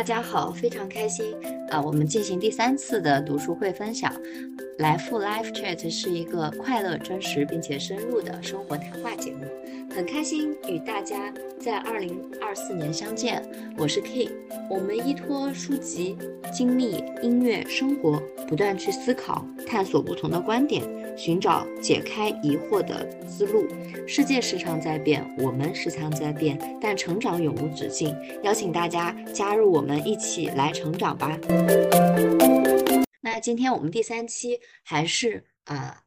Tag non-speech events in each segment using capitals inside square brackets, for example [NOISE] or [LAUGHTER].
大家好，非常开心啊！我们进行第三次的读书会分享。来富 Life Chat 是一个快乐、真实并且深入的生活谈话节目，很开心与大家在二零二四年相见。我是 K，我们依托书籍、经历、音乐、生活，不断去思考、探索不同的观点，寻找解开疑惑的思路。世界时常在变，我们时常在变，但成长永无止境。邀请大家加入我们，一起来成长吧。那今天我们第三期还是啊，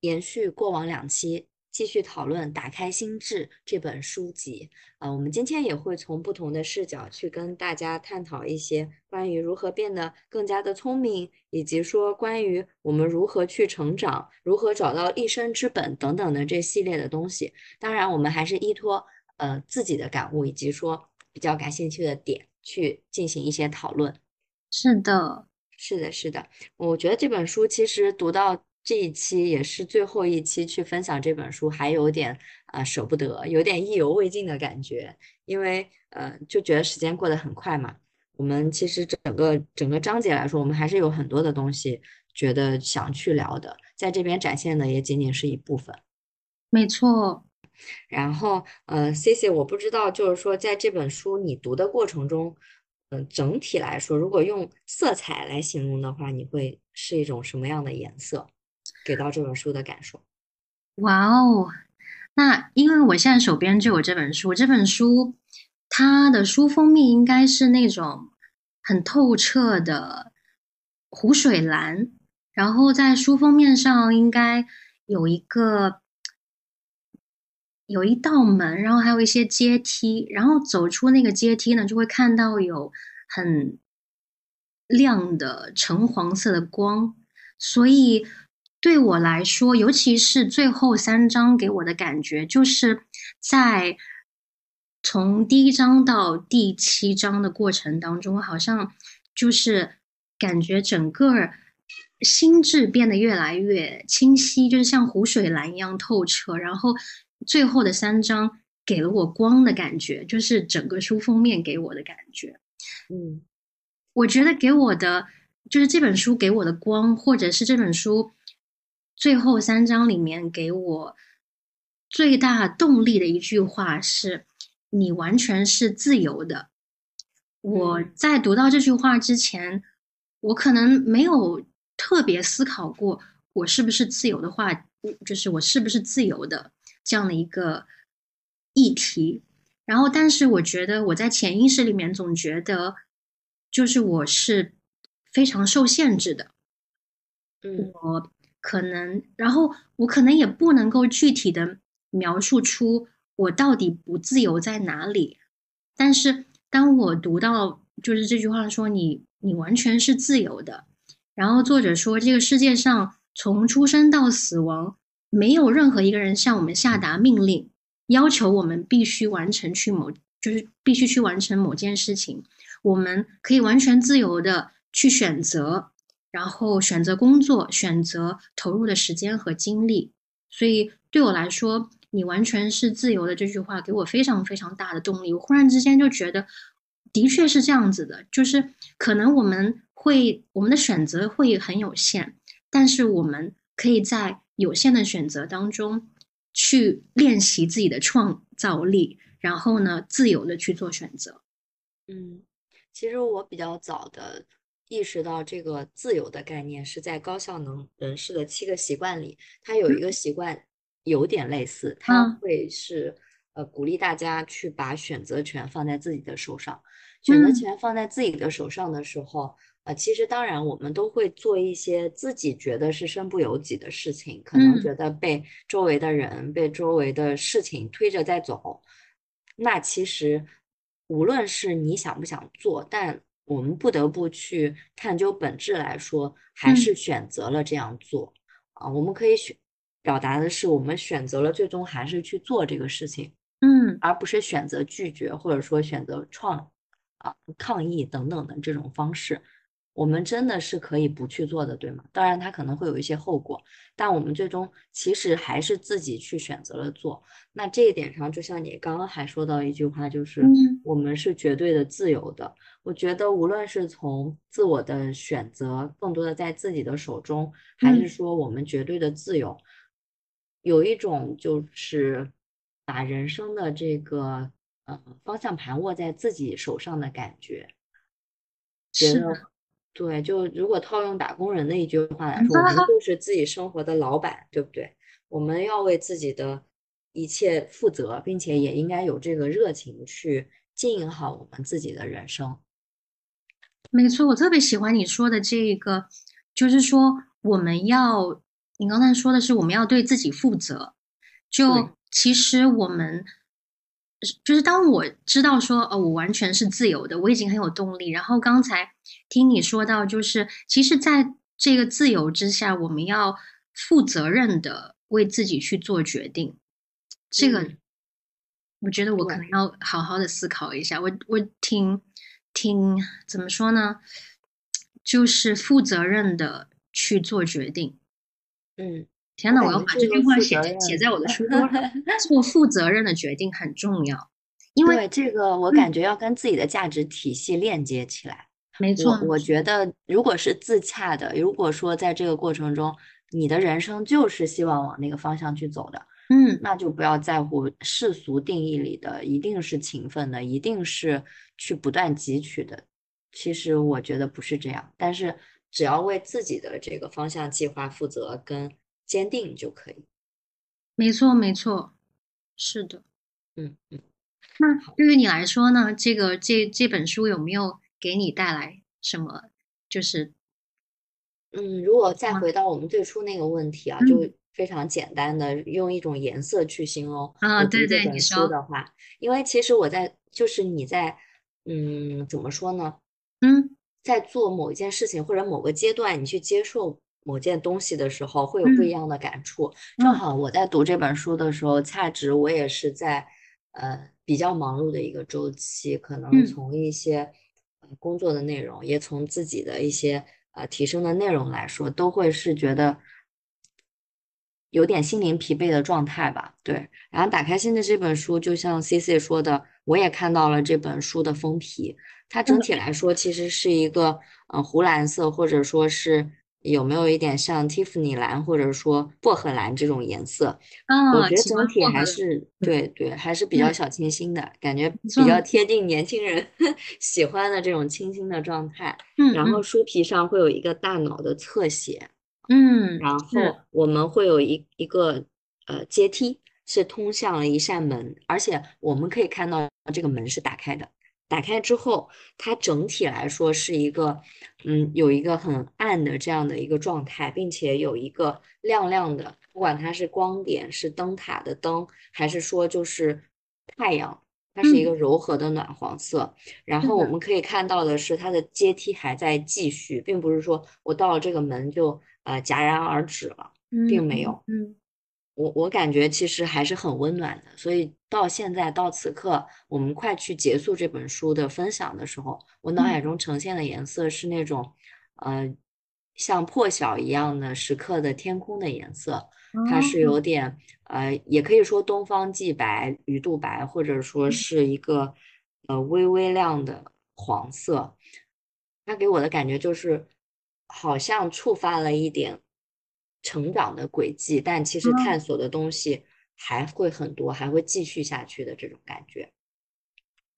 延续过往两期，继续讨论《打开心智》这本书籍。啊，我们今天也会从不同的视角去跟大家探讨一些关于如何变得更加的聪明，以及说关于我们如何去成长、如何找到一生之本等等的这系列的东西。当然，我们还是依托呃自己的感悟以及说比较感兴趣的点去进行一些讨论。是的。是的，是的，我觉得这本书其实读到这一期也是最后一期去分享这本书，还有点啊舍不得，有点意犹未尽的感觉，因为呃就觉得时间过得很快嘛。我们其实整个整个章节来说，我们还是有很多的东西觉得想去聊的，在这边展现的也仅仅是一部分。没错。然后呃，C C，我不知道就是说在这本书你读的过程中。嗯，整体来说，如果用色彩来形容的话，你会是一种什么样的颜色？给到这本书的感受？哇哦，那因为我现在手边就有这本书，这本书它的书封面应该是那种很透彻的湖水蓝，然后在书封面上应该有一个。有一道门，然后还有一些阶梯，然后走出那个阶梯呢，就会看到有很亮的橙黄色的光。所以对我来说，尤其是最后三章给我的感觉，就是在从第一章到第七章的过程当中，好像就是感觉整个心智变得越来越清晰，就是像湖水蓝一样透彻，然后。最后的三章给了我光的感觉，就是整个书封面给我的感觉。嗯，我觉得给我的就是这本书给我的光，或者是这本书最后三章里面给我最大动力的一句话是：“你完全是自由的。”我在读到这句话之前，我可能没有特别思考过我是不是自由的话，就是我是不是自由的。这样的一个议题，然后，但是我觉得我在潜意识里面总觉得，就是我是非常受限制的，嗯，我可能，然后我可能也不能够具体的描述出我到底不自由在哪里，但是当我读到就是这句话说你你完全是自由的，然后作者说这个世界上从出生到死亡。没有任何一个人向我们下达命令，要求我们必须完成去某，就是必须去完成某件事情。我们可以完全自由的去选择，然后选择工作，选择投入的时间和精力。所以对我来说，你完全是自由的这句话给我非常非常大的动力。我忽然之间就觉得，的确是这样子的，就是可能我们会我们的选择会很有限，但是我们可以在。有限的选择当中，去练习自己的创造力，然后呢，自由的去做选择。嗯，其实我比较早的意识到这个自由的概念是在高效能人士的七个习惯里，它有一个习惯有点类似，它会是呃鼓励大家去把选择权放在自己的手上，选择权放在自己的手上的时候。呃，其实当然，我们都会做一些自己觉得是身不由己的事情，可能觉得被周围的人、被周围的事情推着在走。那其实，无论是你想不想做，但我们不得不去探究本质来说，还是选择了这样做啊。我们可以选表达的是，我们选择了最终还是去做这个事情，嗯，而不是选择拒绝或者说选择创啊抗议等等的这种方式。我们真的是可以不去做的，对吗？当然，它可能会有一些后果，但我们最终其实还是自己去选择了做。那这一点上，就像你刚刚还说到一句话，就是我们是绝对的自由的。我觉得，无论是从自我的选择更多的在自己的手中，还是说我们绝对的自由，有一种就是把人生的这个呃方向盘握在自己手上的感觉，觉得。对，就如果套用打工人的一句话来说，我们就 [LAUGHS] 是自己生活的老板，对不对？我们要为自己的一切负责，并且也应该有这个热情去经营好我们自己的人生。没错，我特别喜欢你说的这个，就是说我们要，你刚才说的是我们要对自己负责。就其实我们。就是当我知道说，哦，我完全是自由的，我已经很有动力。然后刚才听你说到，就是其实在这个自由之下，我们要负责任的为自己去做决定。这个，我觉得我可能要好好的思考一下。我我挺挺怎么说呢？就是负责任的去做决定。嗯。天呐，我要把这句话写写在我的书桌上。[LAUGHS] 做负责任的决定很重要，因为这个我感觉要跟自己的价值体系链接起来。没错，我觉得如果是自洽的，如果说在这个过程中，你的人生就是希望往那个方向去走的，嗯，那就不要在乎世俗定义里的一定是勤奋的，一定是去不断汲取的。其实我觉得不是这样，但是只要为自己的这个方向计划负责跟。坚定就可以，没错没错，是的，嗯嗯。那对于你来说呢？这个这这本书有没有给你带来什么？就是，嗯，如果再回到我们最初那个问题啊，就非常简单的用一种颜色去形容啊，对对，你说的话，因为其实我在就是你在，嗯，怎么说呢？嗯，在做某一件事情或者某个阶段，你去接受。某件东西的时候会有不一样的感触。正好我在读这本书的时候，恰值我也是在呃比较忙碌的一个周期，可能从一些工作的内容，也从自己的一些呃提升的内容来说，都会是觉得有点心灵疲惫的状态吧。对，然后打开新的这本书，就像 C C 说的，我也看到了这本书的封皮，它整体来说其实是一个呃湖蓝色，或者说是。有没有一点像蒂芙尼蓝或者说薄荷蓝这种颜色？嗯，我觉得整体还是对对，还是比较小清新的感觉，比较贴近年轻人喜欢的这种清新的状态。嗯，然后书皮上会有一个大脑的侧写，嗯，然后我们会有一一个呃阶梯是通向了一扇门，而且我们可以看到这个门是打开的。打开之后，它整体来说是一个，嗯，有一个很暗的这样的一个状态，并且有一个亮亮的，不管它是光点是灯塔的灯，还是说就是太阳，它是一个柔和的暖黄色。然后我们可以看到的是，它的阶梯还在继续，并不是说我到了这个门就呃戛然而止了，并没有。嗯。我我感觉其实还是很温暖的，所以到现在到此刻，我们快去结束这本书的分享的时候，我脑海中呈现的颜色是那种，呃，像破晓一样的时刻的天空的颜色，它是有点，呃，也可以说东方既白鱼肚白，或者说是一个，呃，微微亮的黄色，它给我的感觉就是好像触发了一点。成长的轨迹，但其实探索的东西还会很多，还会继续下去的这种感觉。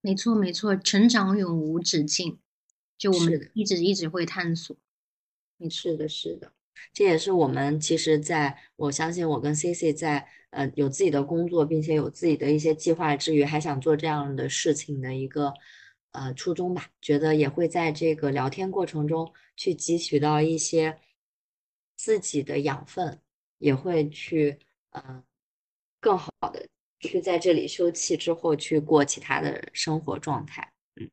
没错，没错，成长永无止境，就我们一直一直会探索。是的，是的，这也是我们其实在我相信我跟 C C 在呃有自己的工作，并且有自己的一些计划之余，还想做这样的事情的一个呃初衷吧。觉得也会在这个聊天过程中去汲取到一些。自己的养分也会去，嗯，更好的去在这里休憩之后去过其他的生活状态。嗯，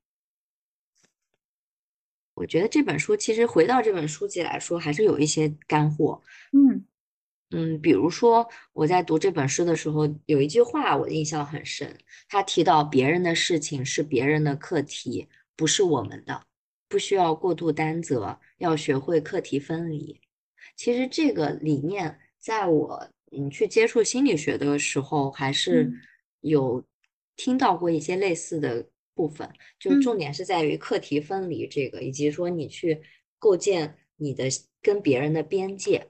我觉得这本书其实回到这本书籍来说，还是有一些干货。嗯嗯，比如说我在读这本书的时候，有一句话我印象很深，他提到别人的事情是别人的课题，不是我们的。不需要过度担责，要学会课题分离。其实这个理念，在我嗯去接触心理学的时候，还是有听到过一些类似的部分。就重点是在于课题分离这个，以及说你去构建你的跟别人的边界，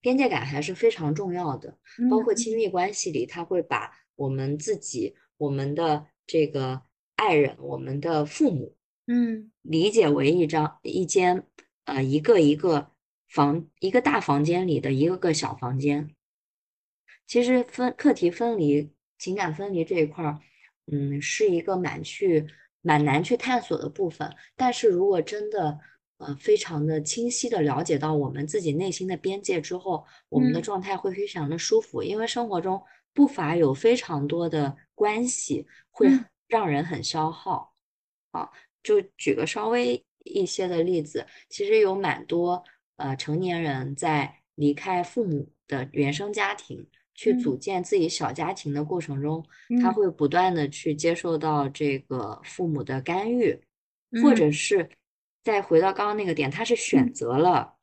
边界感还是非常重要的。包括亲密关系里，他会把我们自己、我们的这个爱人、我们的父母，嗯，理解为一张一间呃一个一个。房一个大房间里的一个个小房间，其实分课题分离、情感分离这一块儿，嗯，是一个蛮去蛮难去探索的部分。但是如果真的呃非常的清晰的了解到我们自己内心的边界之后，我们的状态会非常的舒服。因为生活中不乏有非常多的关系会让人很消耗。啊，就举个稍微一些的例子，其实有蛮多。呃，成年人在离开父母的原生家庭，去组建自己小家庭的过程中，他会不断的去接受到这个父母的干预，或者是再回到刚刚那个点，他是选择了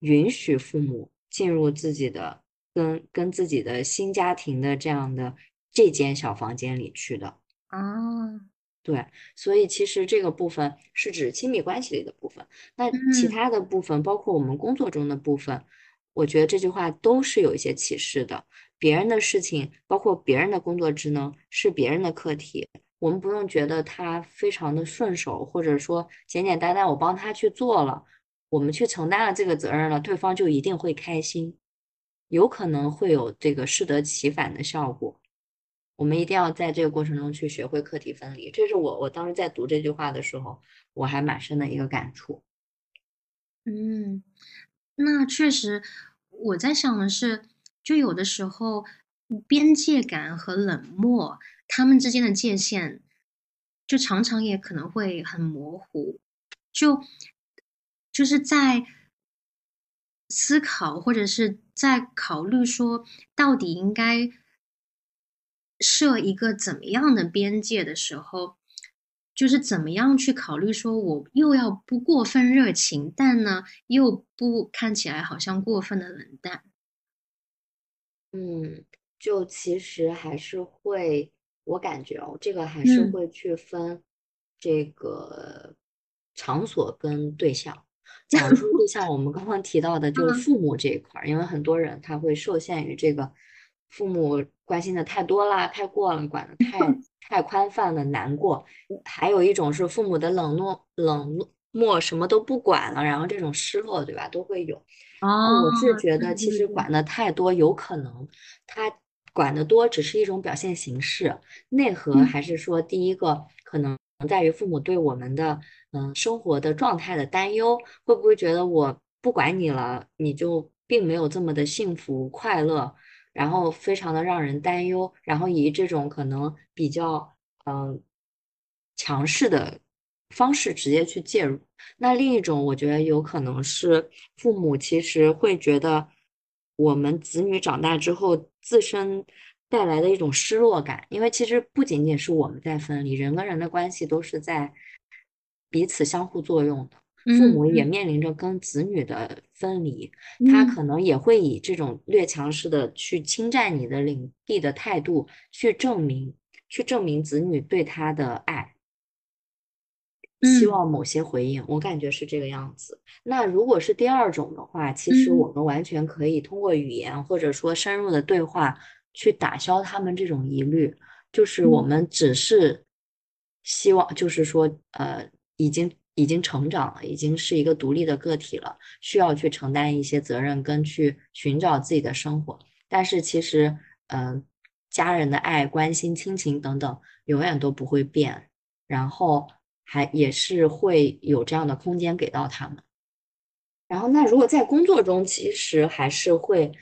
允许父母进入自己的跟跟自己的新家庭的这样的这间小房间里去的。啊。对，所以其实这个部分是指亲密关系里的部分。那其他的部分，包括我们工作中的部分，我觉得这句话都是有一些启示的。别人的事情，包括别人的工作职能，是别人的课题，我们不用觉得他非常的顺手，或者说简简单单我帮他去做了，我们去承担了这个责任了，对方就一定会开心，有可能会有这个适得其反的效果。我们一定要在这个过程中去学会课题分离，这是我我当时在读这句话的时候，我还蛮深的一个感触。嗯，那确实，我在想的是，就有的时候边界感和冷漠，他们之间的界限，就常常也可能会很模糊，就就是在思考或者是在考虑说，到底应该。设一个怎么样的边界的时候，就是怎么样去考虑，说我又要不过分热情，但呢又不看起来好像过分的冷淡。嗯，就其实还是会，我感觉哦，这个还是会去分这个场所跟对象。[LAUGHS] 假如说对象，我们刚刚提到的就是父母这一块儿，因为很多人他会受限于这个。父母关心的太多啦，太过了，管的 [LAUGHS] 太太宽泛了，难过。还有一种是父母的冷落、冷漠，什么都不管了，然后这种失落，对吧？都会有。哦，我是觉得其实管的太多，有可能他管的多只是一种表现形式，内核还是说，第一个可能在于父母对我们的嗯生活的状态的担忧，会不会觉得我不管你了，你就并没有这么的幸福快乐？然后非常的让人担忧，然后以这种可能比较嗯强势的方式直接去介入。那另一种，我觉得有可能是父母其实会觉得我们子女长大之后自身带来的一种失落感，因为其实不仅仅是我们在分离，人跟人的关系都是在彼此相互作用的。父母也面临着跟子女的分离，他可能也会以这种略强势的去侵占你的领地的态度去证明，去证明子女对他的爱，希望某些回应。我感觉是这个样子。那如果是第二种的话，其实我们完全可以通过语言或者说深入的对话去打消他们这种疑虑，就是我们只是希望，就是说，呃，已经。已经成长了，已经是一个独立的个体了，需要去承担一些责任，跟去寻找自己的生活。但是其实，嗯，家人的爱、关心、亲情等等，永远都不会变，然后还也是会有这样的空间给到他们。然后，那如果在工作中，其实还是会，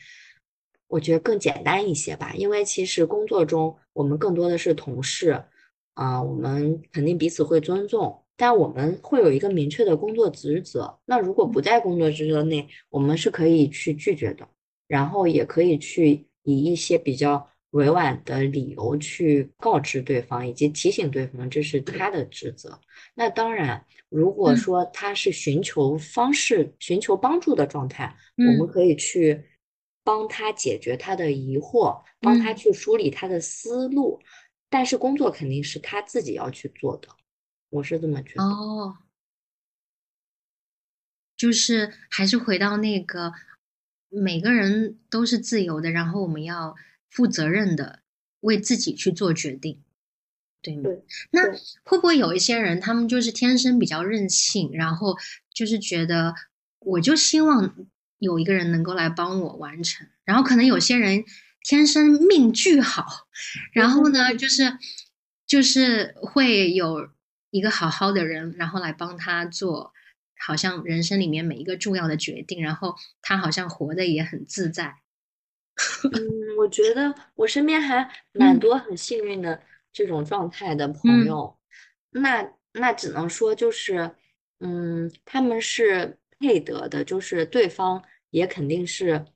我觉得更简单一些吧，因为其实工作中我们更多的是同事，啊，我们肯定彼此会尊重。但我们会有一个明确的工作职责，那如果不在工作职责内，我们是可以去拒绝的，然后也可以去以一些比较委婉的理由去告知对方，以及提醒对方这是他的职责。那当然，如果嗯。说他是寻求方式、寻求帮助的状态，我们嗯。可以去帮他解决他的疑惑，帮他嗯。去梳理他的思路。但是工作肯定是他自己要去做的，我是这么觉得。哦，就是还是回到那个，每个人都是自由的，然后我们要负责任的为自己去做决定，对吗？对那会不会有一些人，他们就是天生比较任性，然后就是觉得我就希望有一个人能够来帮我完成，然后可能有些人天生命巨好，然后呢，就是就是会有一个好好的人，然后来帮他做，好像人生里面每一个重要的决定，然后他好像活得也很自在。[LAUGHS] 嗯，我觉得我身边还蛮嗯多很幸运的这种状态的朋嗯友，那那只能说就是，嗯，他们是配得的，就是对方也肯定是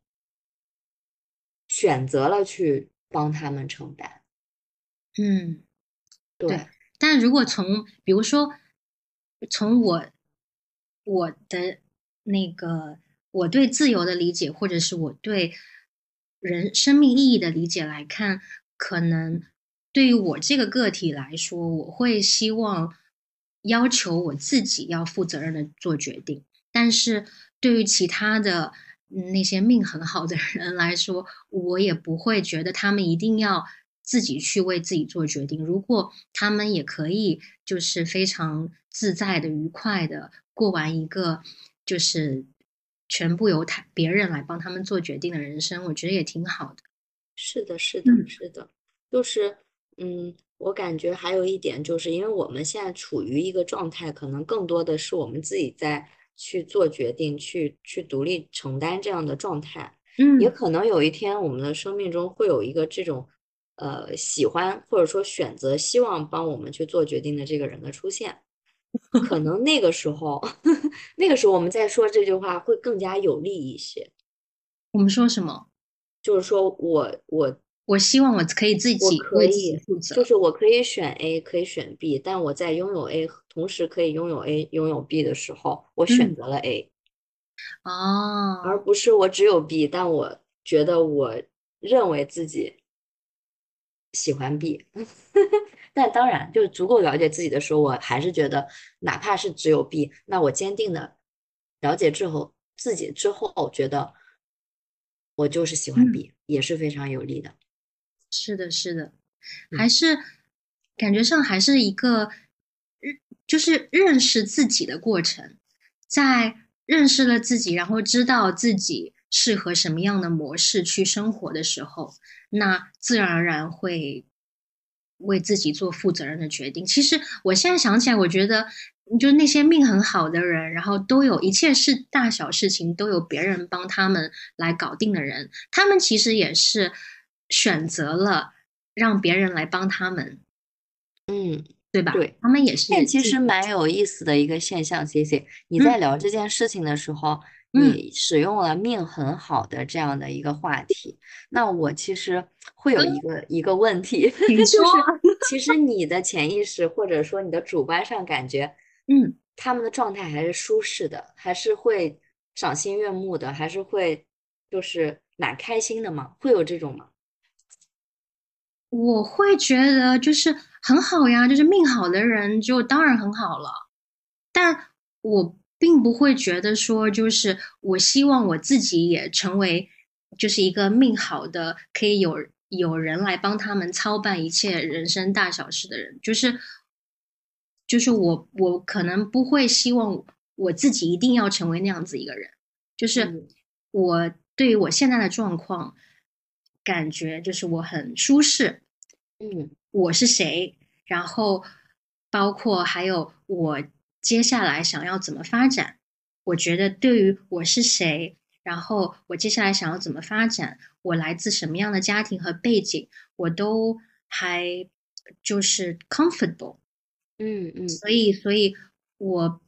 选择了去帮他们承担，嗯，对，对。但如果从比如说从我我的那个我对自由的理解，或者是我对人生命意义的理解来看，可能对于我这个个体来说，我会希望要求我自己要负责任的做决定。但是对于其他的那些命很好的人来说，我也不会觉得他们一定要自己去为自己做决定。如果他们也可以，就是非常自在的、愉快的过完一个就是全部由他别人来帮他们做决定的人生，我觉得也挺好的。是的，是的，嗯是的，就是，嗯，我感觉还有一点，就是因为我们现在处于一个状态，可能更多的是我们自己在去做决定，去去独立承担这样的状态。嗯也嗯可能有一天，我们的生命中会有一个这种，呃，喜欢或者说选择、希望帮我们去做决定的这个人的出现。可 [LAUGHS] 能那个时候，[LAUGHS] 那个时候我们再说这句话会更加有利一些。我们说什么？就是说我我我希望我可以自我己可以，负责。就是我可以选 A，可以选 B，但我在拥有 A 同时可以拥有 A、拥有 B 的时候，我选嗯择了 A，哦，而不是我只有 B，但我觉得我认为自己喜欢 B。[LAUGHS] 但当然，就足够了解自己的时候，我还是觉得，哪怕是只有 B，那我坚定的了解之后，自己之后觉得我就是喜欢嗯 B，也是非常有利的。是的，是的，嗯还是感觉上还是一个认，就是认识自己的过程，在认识了自己，然后知道自己适合什么样的模式去生活的时候，那自然而然会为自己做负责任的决定。其实我现在想起来，我觉得就那些命很好的人，然后都有一切事大小事情都有别人帮他们来搞定的人，他们其实也是选择了让别人来帮他们，嗯。对吧？对他们也是这其实蛮有意思的一个现象，C C，你在聊这件事情的时候，嗯你使用了命很好的这样的一个话题，那我其实会有一个一个问题，[LAUGHS] 你就是说其实你的潜意识或者说你的主观上感觉，[LAUGHS] 嗯，他们的状态还是舒适的，还是会赏心悦目的，还是会就是蛮开心的嘛？会有这种吗？我会觉得就是很好呀，就是命好的人就当然很好了，但我并不会觉得说就是我希望我自己也成为就是一个命好的，可以有有人来帮他们操办一切人生大小事的人，就是就是我我可能不会希望我自己一定要成为那样子一个人，就是嗯。我对于我现在的状况。感觉就是我很舒适，嗯。我是谁，然后包括还有我接下来想要怎么发展。我觉得对于我是谁，然后我接下来想要怎么发展，我来自什么样的家庭和背景，我都还就是 comfortable。嗯嗯所以，所以我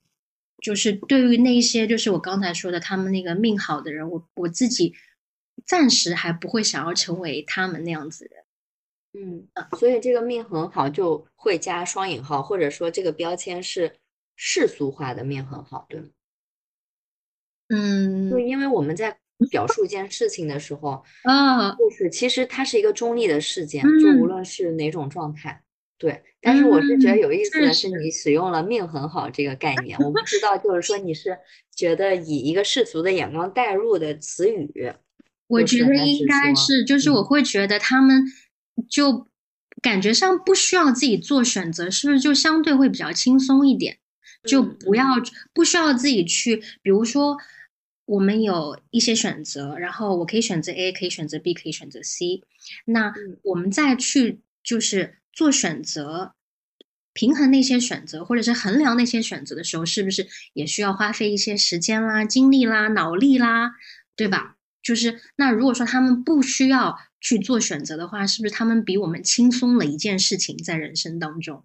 就是对于那些就是我刚才说的他们那个命好的人，我我自己暂时还不会想要成为他们那样子的人。嗯，所以这个命很好就会加双引号，或者说这个标签是世俗化的命很好，对吗？嗯，就因为我们在表述一件事情的时候，[LAUGHS] 啊，就是其实它是一个中立的事件，就无嗯论是哪种状态，对。但是我是觉得嗯，有意思的是，你使用了“命很好”这个概念，我不知道，就是说你是觉得以一个世俗的眼光带入的词语，我觉得应，该是，就是我嗯会觉得他们就感觉上不需要自己做选择，是不是就相对会比较轻松一点？就嗯不要嗯不需要自己去，比如说我们有一些选择，然后我可以选择 A，可以选择 B，可以选择 C，那嗯我们再去就是做选择。平衡那些选择，或者是衡量那些选择的时候，是不是也需要花费一些时间啦、精力啦、脑力啦，对吧？就是那如果说他们不需要去做选择的话，是不是他们比我们轻松了一件事情在人生当中？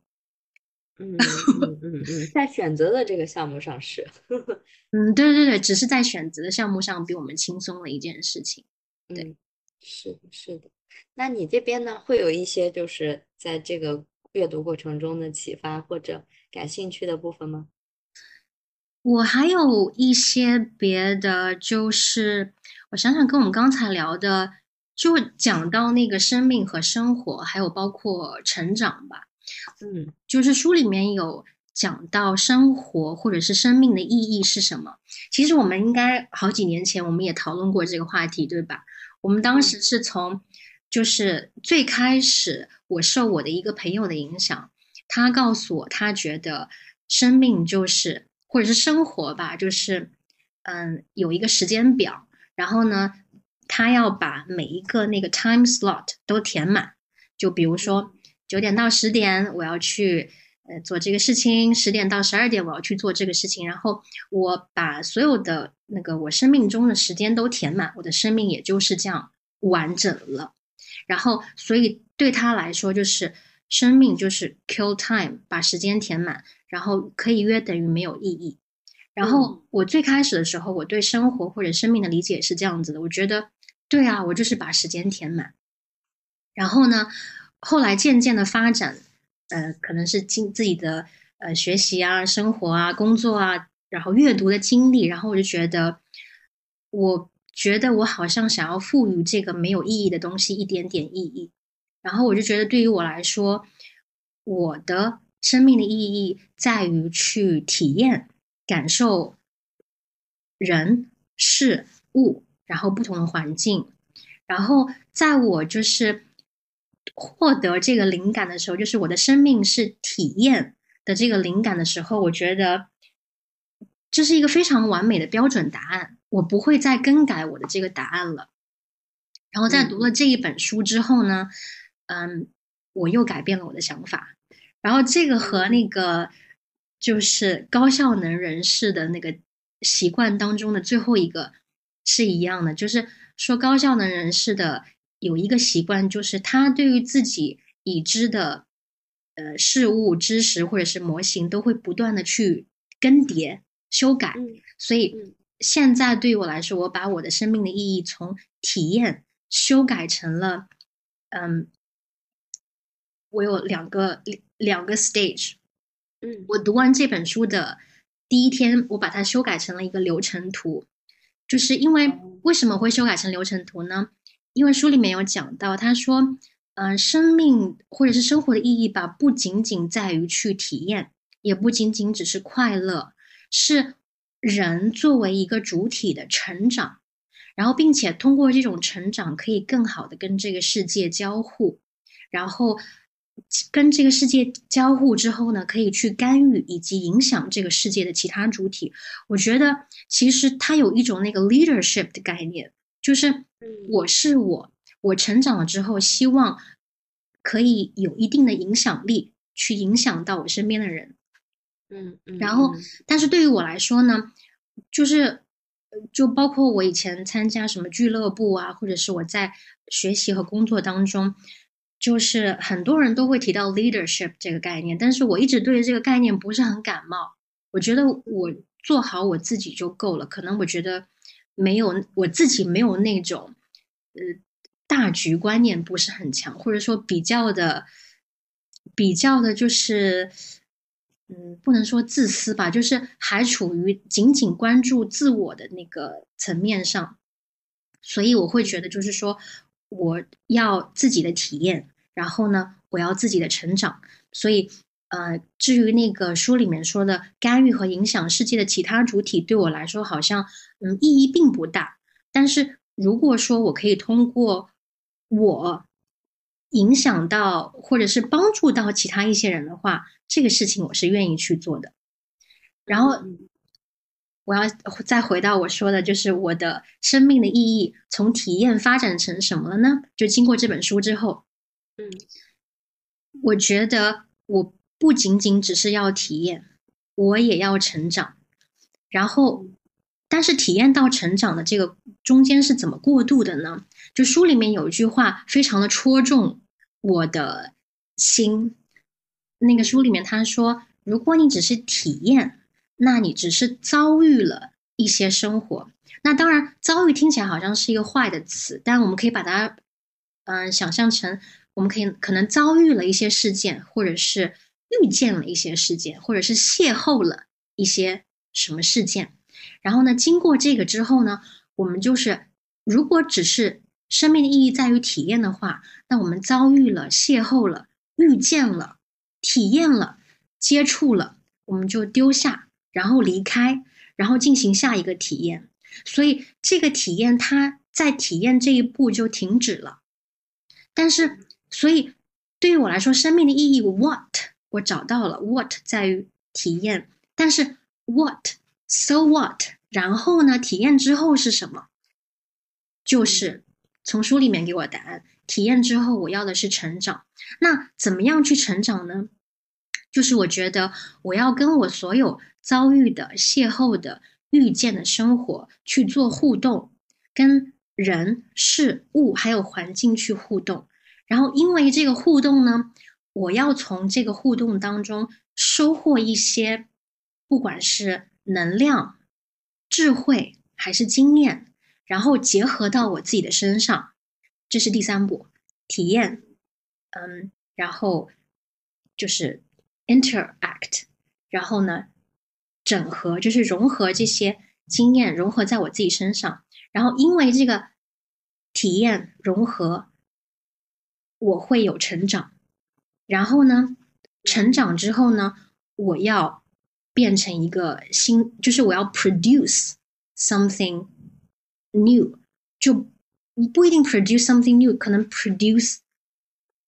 嗯嗯嗯嗯，[LAUGHS] 在选择的这个项目上是，[LAUGHS] 嗯，对对对，只是在选择的项目上比我们轻松了一件事情。对嗯，是的，是的。那你这边呢，会有一些就是在这个阅读过程中的启发或者感兴趣的部分吗？我还有一些别的，就是我想想，跟我们刚才聊的，就讲到那个生命和生活，还有包括成长吧。嗯就是书里面有讲到生活或者是生命的意义是什么。其实我们应该好几年前我们也讨论过这个话题，对吧？我们当时是从就是最开始我受我的一个朋友的影响，他告诉我他觉得生命就是或者是生活吧，就是嗯有一个时间表，然后呢，他要把每一个那个 time slot 都填满。就比如说九点到十点我要去呃做这个事情，十点到十二点我要去做这个事情，然后我把所有的那个我生命中的时间都填满，我的生命也就是这样完整了。然后，所以对他来说，就是生命就是 kill time，把时间填满，然后可以约等于没有意义。然后我最开始的时候，我对生活或者生命的理解是这样子的，我觉得对啊，我就是把时间填满。然后呢，后来渐渐的发展，呃，可能是经自己的呃学习啊、生活啊、工作啊，然后阅读的经历，然后我就觉得，我觉得我好像想要赋予这个没有意义的东西一点点意义，然后我就觉得对于我来说，我的生命的意义在于去体验、感受人事物，然后不同的环境，然后在我就是获得这个灵感的时候，就是我的生命是体验的这个灵感的时候，我觉得这是一个非常完美的标准答案，我不会再更改我的这个答案了。然后在读了这一本书之后呢，嗯，我又改变了我的想法。然后这个和那个就是高效能人士的那个习惯当中的最后一个是一样的，就是说高效能人士的有一个习惯，就是他对于自己已知的呃事物、知识或者是模型，都会不断的去更迭、修改。嗯所以嗯现在对于我来说，我把我的生命的意义从体验修改成了，嗯，我有两个两个 stage。嗯我读完这本书的第一天，我把它修改成了一个流程图，就是因为哦为什么会修改成流程图呢？因为书里面有讲到，他说，嗯、生命或者是生活的意义吧，不仅仅在于去体验，也不仅仅只是快乐，是人作为一个主体的成长，然后并且通过这种成长，可以更好的跟这个世界交互，然后跟这个世界交互之后呢，可以去干预以及影响这个世界的其他主体。我觉得其实它有一种那个 leadership 的概念，就是我是我，我成长了之后，希望可以有一定的影响力，去影响到我身边的人。嗯嗯，然后嗯但是对于我来说呢，就是呃就包括我以前参加什么俱乐部啊，或者是我在学习和工作当中，就是很多人都会提到 leadership 这个概念，但是我一直对这个概念不是很感冒。我觉得我做好我自己就够了，可能我觉得没有我自己没有那种呃大局观念不是很强，或者说比较的比较的，就是嗯，不能说自私吧，就是还处于仅仅关注自我的那个层面上，所以我会觉得，就是说我要自己的体验，然后呢，我要自己的成长，所以。呃，至于那个书里面说的干预和影响世界的其他主体，对我来说好像嗯意义并不大。但是如果说我可以通过我影响到或者是帮助到其他一些人的话，这个事情我是愿意去做的。然后我要再回到我说的，就是我的生命的意义从体验发展成什么了呢？就经过这本书之后，嗯，我觉得我。不仅仅只是要体验，我也要成长。然后，但是体验到成长的这个中间是怎么过渡的呢？就书里面有一句话非常的戳中我的心。那个书里面他说：“如果你只是体验，那你只是遭遇了一些生活。那当然，遭遇听起来好像是一个坏的词，但我们可以把它，嗯，想象成我们可以可能遭遇了一些事件，或者是。”遇见了一些事件，或者是邂逅了一些什么事件，然后呢，经过这个之后呢，我们就是如果只是生命的意义在于体验的话，那我们遭遇了、邂逅了、遇见了、体验了、接触了，我们就丢下，然后离开，然后进行下一个体验。所以这个体验它在体验这一步就停止了。但是，所以对于我来说，生命的意义，what？我找到了，what 在于体验，但是 what，so what，然后呢？体验之后是什么？就是从书里面给我答案。体验之后，我要的是成长。那怎么样去成长呢？就是我觉得我要跟我所有遭遇的、邂逅的、遇见的生活去做互动，跟人、事物还有环境去互动。然后因为这个互动呢。我要从这个互动当中收获一些，不管是能量、智慧还是经验，然后结合到我自己的身上，这是第三步，体验，嗯，然后就是 interact，然后呢，整合就是融合这些经验，融合在我自己身上，然后因为这个体验融合，我会有成长。然后呢，成长之后呢，我要变成一个新，就是我要 produce something new，就不一定 produce something new，可能 produce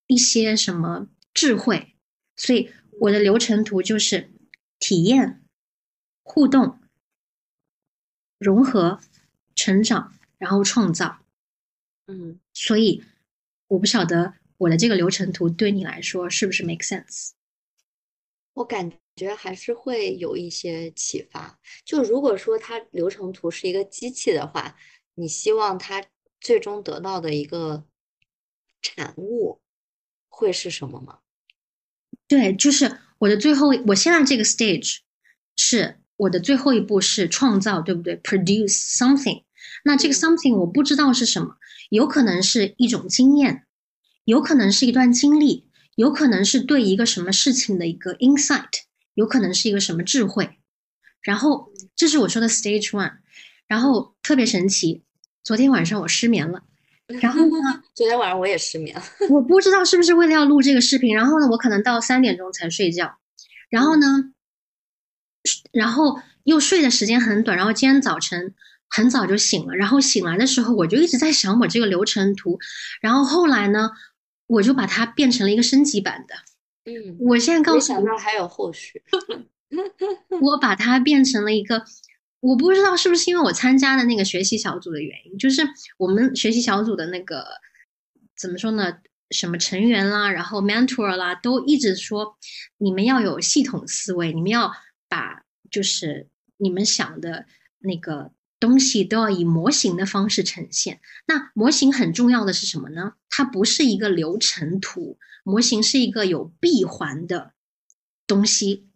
一些什么智慧。所以我的流程图就是体验、互动、融合、成长，然后创造。嗯，所以我不晓得。我的这个流程图对你来说是不是 make sense？我感觉还是会有一些启发。就如果说它流程图是一个机器的话，你希望它最终得到的一个产物会是什么吗？对，就是我的最后，我现在这个 stage 是我的最后一步是创造，对不对？produce something。那这个 something 我不知道是什么，有可能是一种经验。有可能是一段经历，有可能是对一个什么事情的一个 insight，有可能是一个什么智慧。然后这是我说的 stage one。然后特别神奇，昨天晚上我失眠了。[LAUGHS] 然后呢？昨天晚上我也失眠。我不知道是不是为了要录这个视频。然后呢，我可能到三点钟才睡觉。然后呢，然后又睡的时间很短。然后今天早晨很早就醒了。然后醒来的时候，我就一直在想我这个流程图。然后后来呢？我就把它变成了一个升级版的，嗯，我现在告诉你，还有后续，[LAUGHS] 我把它变成了一个，我不知道是不是因为我参加的那个学习小组的原因，就是我们学习小组的那个怎么说呢？什么成员啦，然后 mentor 啦，都一直说你们要有系统思维，你们要把就是你们想的那个。东西都要以模型的方式呈现。那模型很重要的是什么呢？它不是一个流程图，模型是一个有闭环的东西。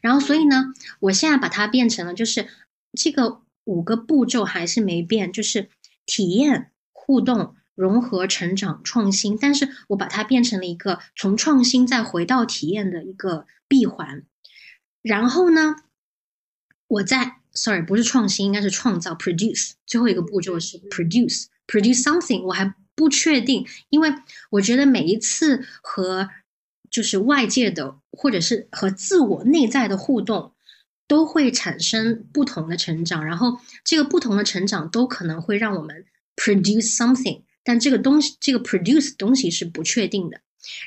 然后，所以呢，我现在把它变成了，就是这个五个步骤还是没变，就是体验、互动、融合、成长、创新，但是我把它变成了一个从创新再回到体验的一个闭环。然后呢，我在 sorry 不是创新，应该是创造 produce。最后一个步骤是 produce produce something，我还不确定，因为我觉得每一次和就是外界的或者是和自我内在的互动。都会产生不同的成长，然后这个不同的成长都可能会让我们 produce something，但这个东西，这个 produce 东西是不确定的。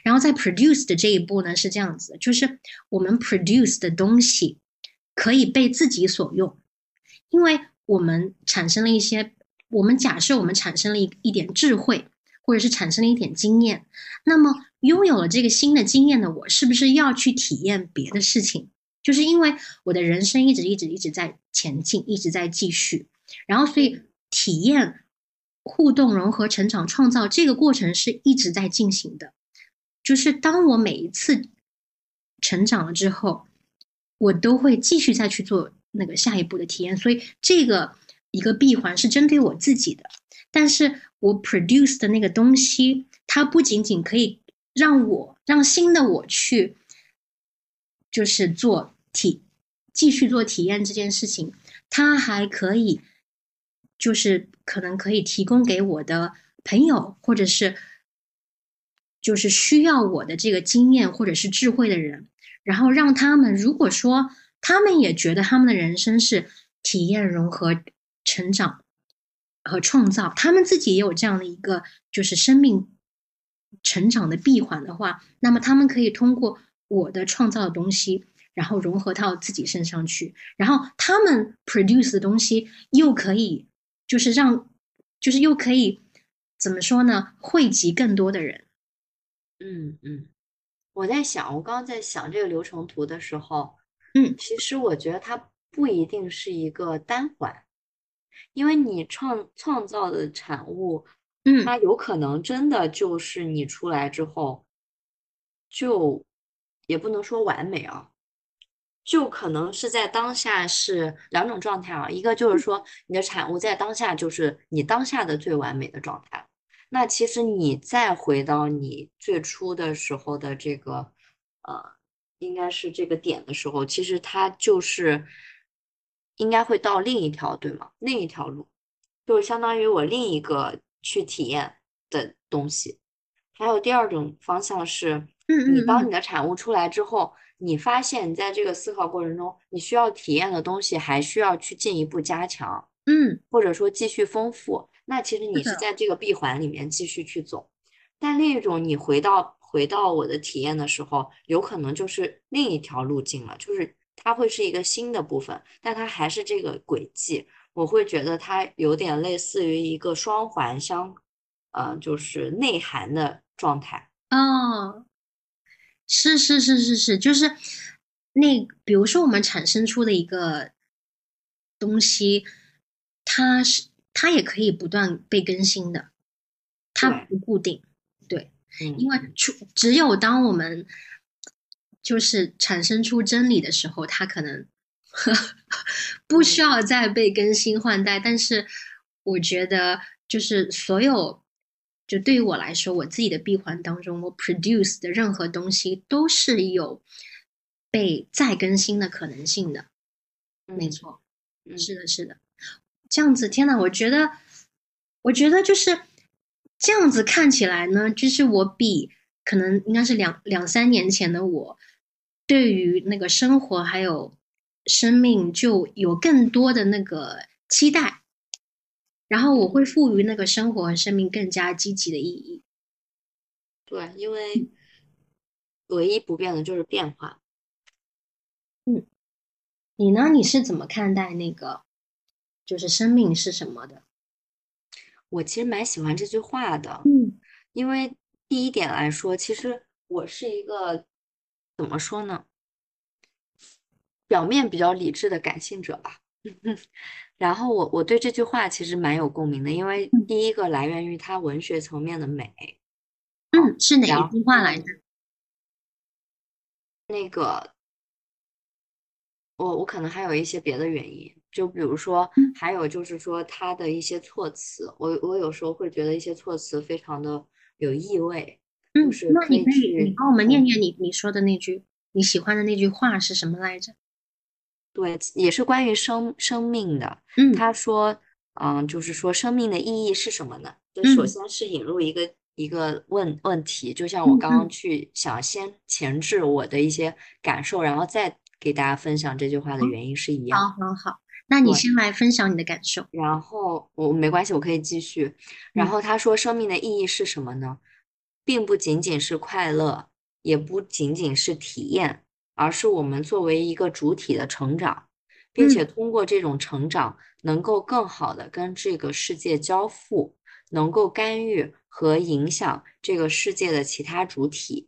然后在 produce 的这一步呢是这样子，就是我们 produce 的东西可以被自己所用，因为我们产生了一些，我们假设我们产生了一一点智慧，或者是产生了一点经验，那么拥有了这个新的经验的我，是不是要去体验别的事情？就是因为我的人生一直一直一直在前进，一直在继续，然后所以体验、互动、融合、成长、创造这个过程是一直在进行的。就是当我每一次成长了之后，我都会继续再去做那个下一步的体验。所以这个一个闭环是针对我自己的，但是我 produce 的那个东西，它不仅仅可以让我让新的我去，就是做。体继续做体验这件事情，它还可以，就是可能可以提供给我的朋友，或者是就是需要我的这个经验或者是智慧的人，然后让他们如果说他们也觉得他们的人生是体验融合、成长和创造，他们自己也有这样的一个就是生命成长的闭环的话，那么他们可以通过我的创造的东西。然后融合到自己身上去，然后他们 produce 的东西又可以，就是让，就是又可以怎么说呢？汇集更多的人。嗯嗯，我在想，我刚刚在想这个流程图的时候，嗯，其实我觉得它不一定是一个单环，因为你创创造的产物，嗯，它有可能真的就是你出来之后，就也不能说完美啊。就可能是在当下是两种状态啊，一个就是说你的产物在当下就是你当下的最完美的状态，那其实你再回到你最初的时候的这个呃，应该是这个点的时候，其实它就是应该会到另一条对吗？另一条路，就相当于我另一个去体验的东西。还有第二种方向是，你当你的产物出来之后。你发现，你在这个思考过程中，你需要体验的东西还需要去进一步加强，嗯，或者说继续丰富。那其实你是在这个闭环里面继续去走。但另一种，你回到回到我的体验的时候，有可能就是另一条路径了，就是它会是一个新的部分，但它还是这个轨迹。我会觉得它有点类似于一个双环相，呃，就是内涵的状态。哦。是是是是是，就是那比如说我们产生出的一个东西，它是它也可以不断被更新的，它不固定，对，因为出只有当我们就是产生出真理的时候，它可能 [LAUGHS] 不需要再被更新换代。但是我觉得，就是所有。就对于我来说，我自己的闭环当中，我 produce 的任何东西都是有被再更新的可能性的。没错，是的，是的。这样子，天呐，我觉得，我觉得就是这样子看起来呢，就是我比可能应该是两两三年前的我，对于那个生活还有生命就有更多的那个期待。然后我会赋予那个生活和生命更加积极的意义。对，因为唯一不变的就是变化。嗯，你呢？你是怎么看待那个，就是生命是什么的？我其实蛮喜欢这句话的。嗯，因为第一点来说，其实我是一个怎么说呢？表面比较理智的感性者吧。[LAUGHS] 然后我我对这句话其实蛮有共鸣的，因为第一个来源于它文学层面的美。嗯，是哪一句话来着？那个，我我可能还有一些别的原因，就比如说，还有就是说他的一些措辞，我我有时候会觉得一些措辞非常的有意味。嗯就，是那你可以，你帮我们念念你你说的那句你喜欢的那句话是什么来着？对，也是关于生生命的。嗯他说，嗯，就是说生命的意义是什么呢？就首嗯先是引入一个一个问问题，就像我嗯刚刚嗯去想先前置我的一些感受，然后再给大家分享这句话的原因是一样。好好好，那你先来分享你的感受。然后我没关系，我可以继续。然嗯后他说，生命的意义是什么呢？并不仅仅是快乐，也不仅仅是体验，而是我们作为一个主体的成长，并且通过这种成长，能够更好的跟这个世界交付，能够干预和影响这个世界的其他主体。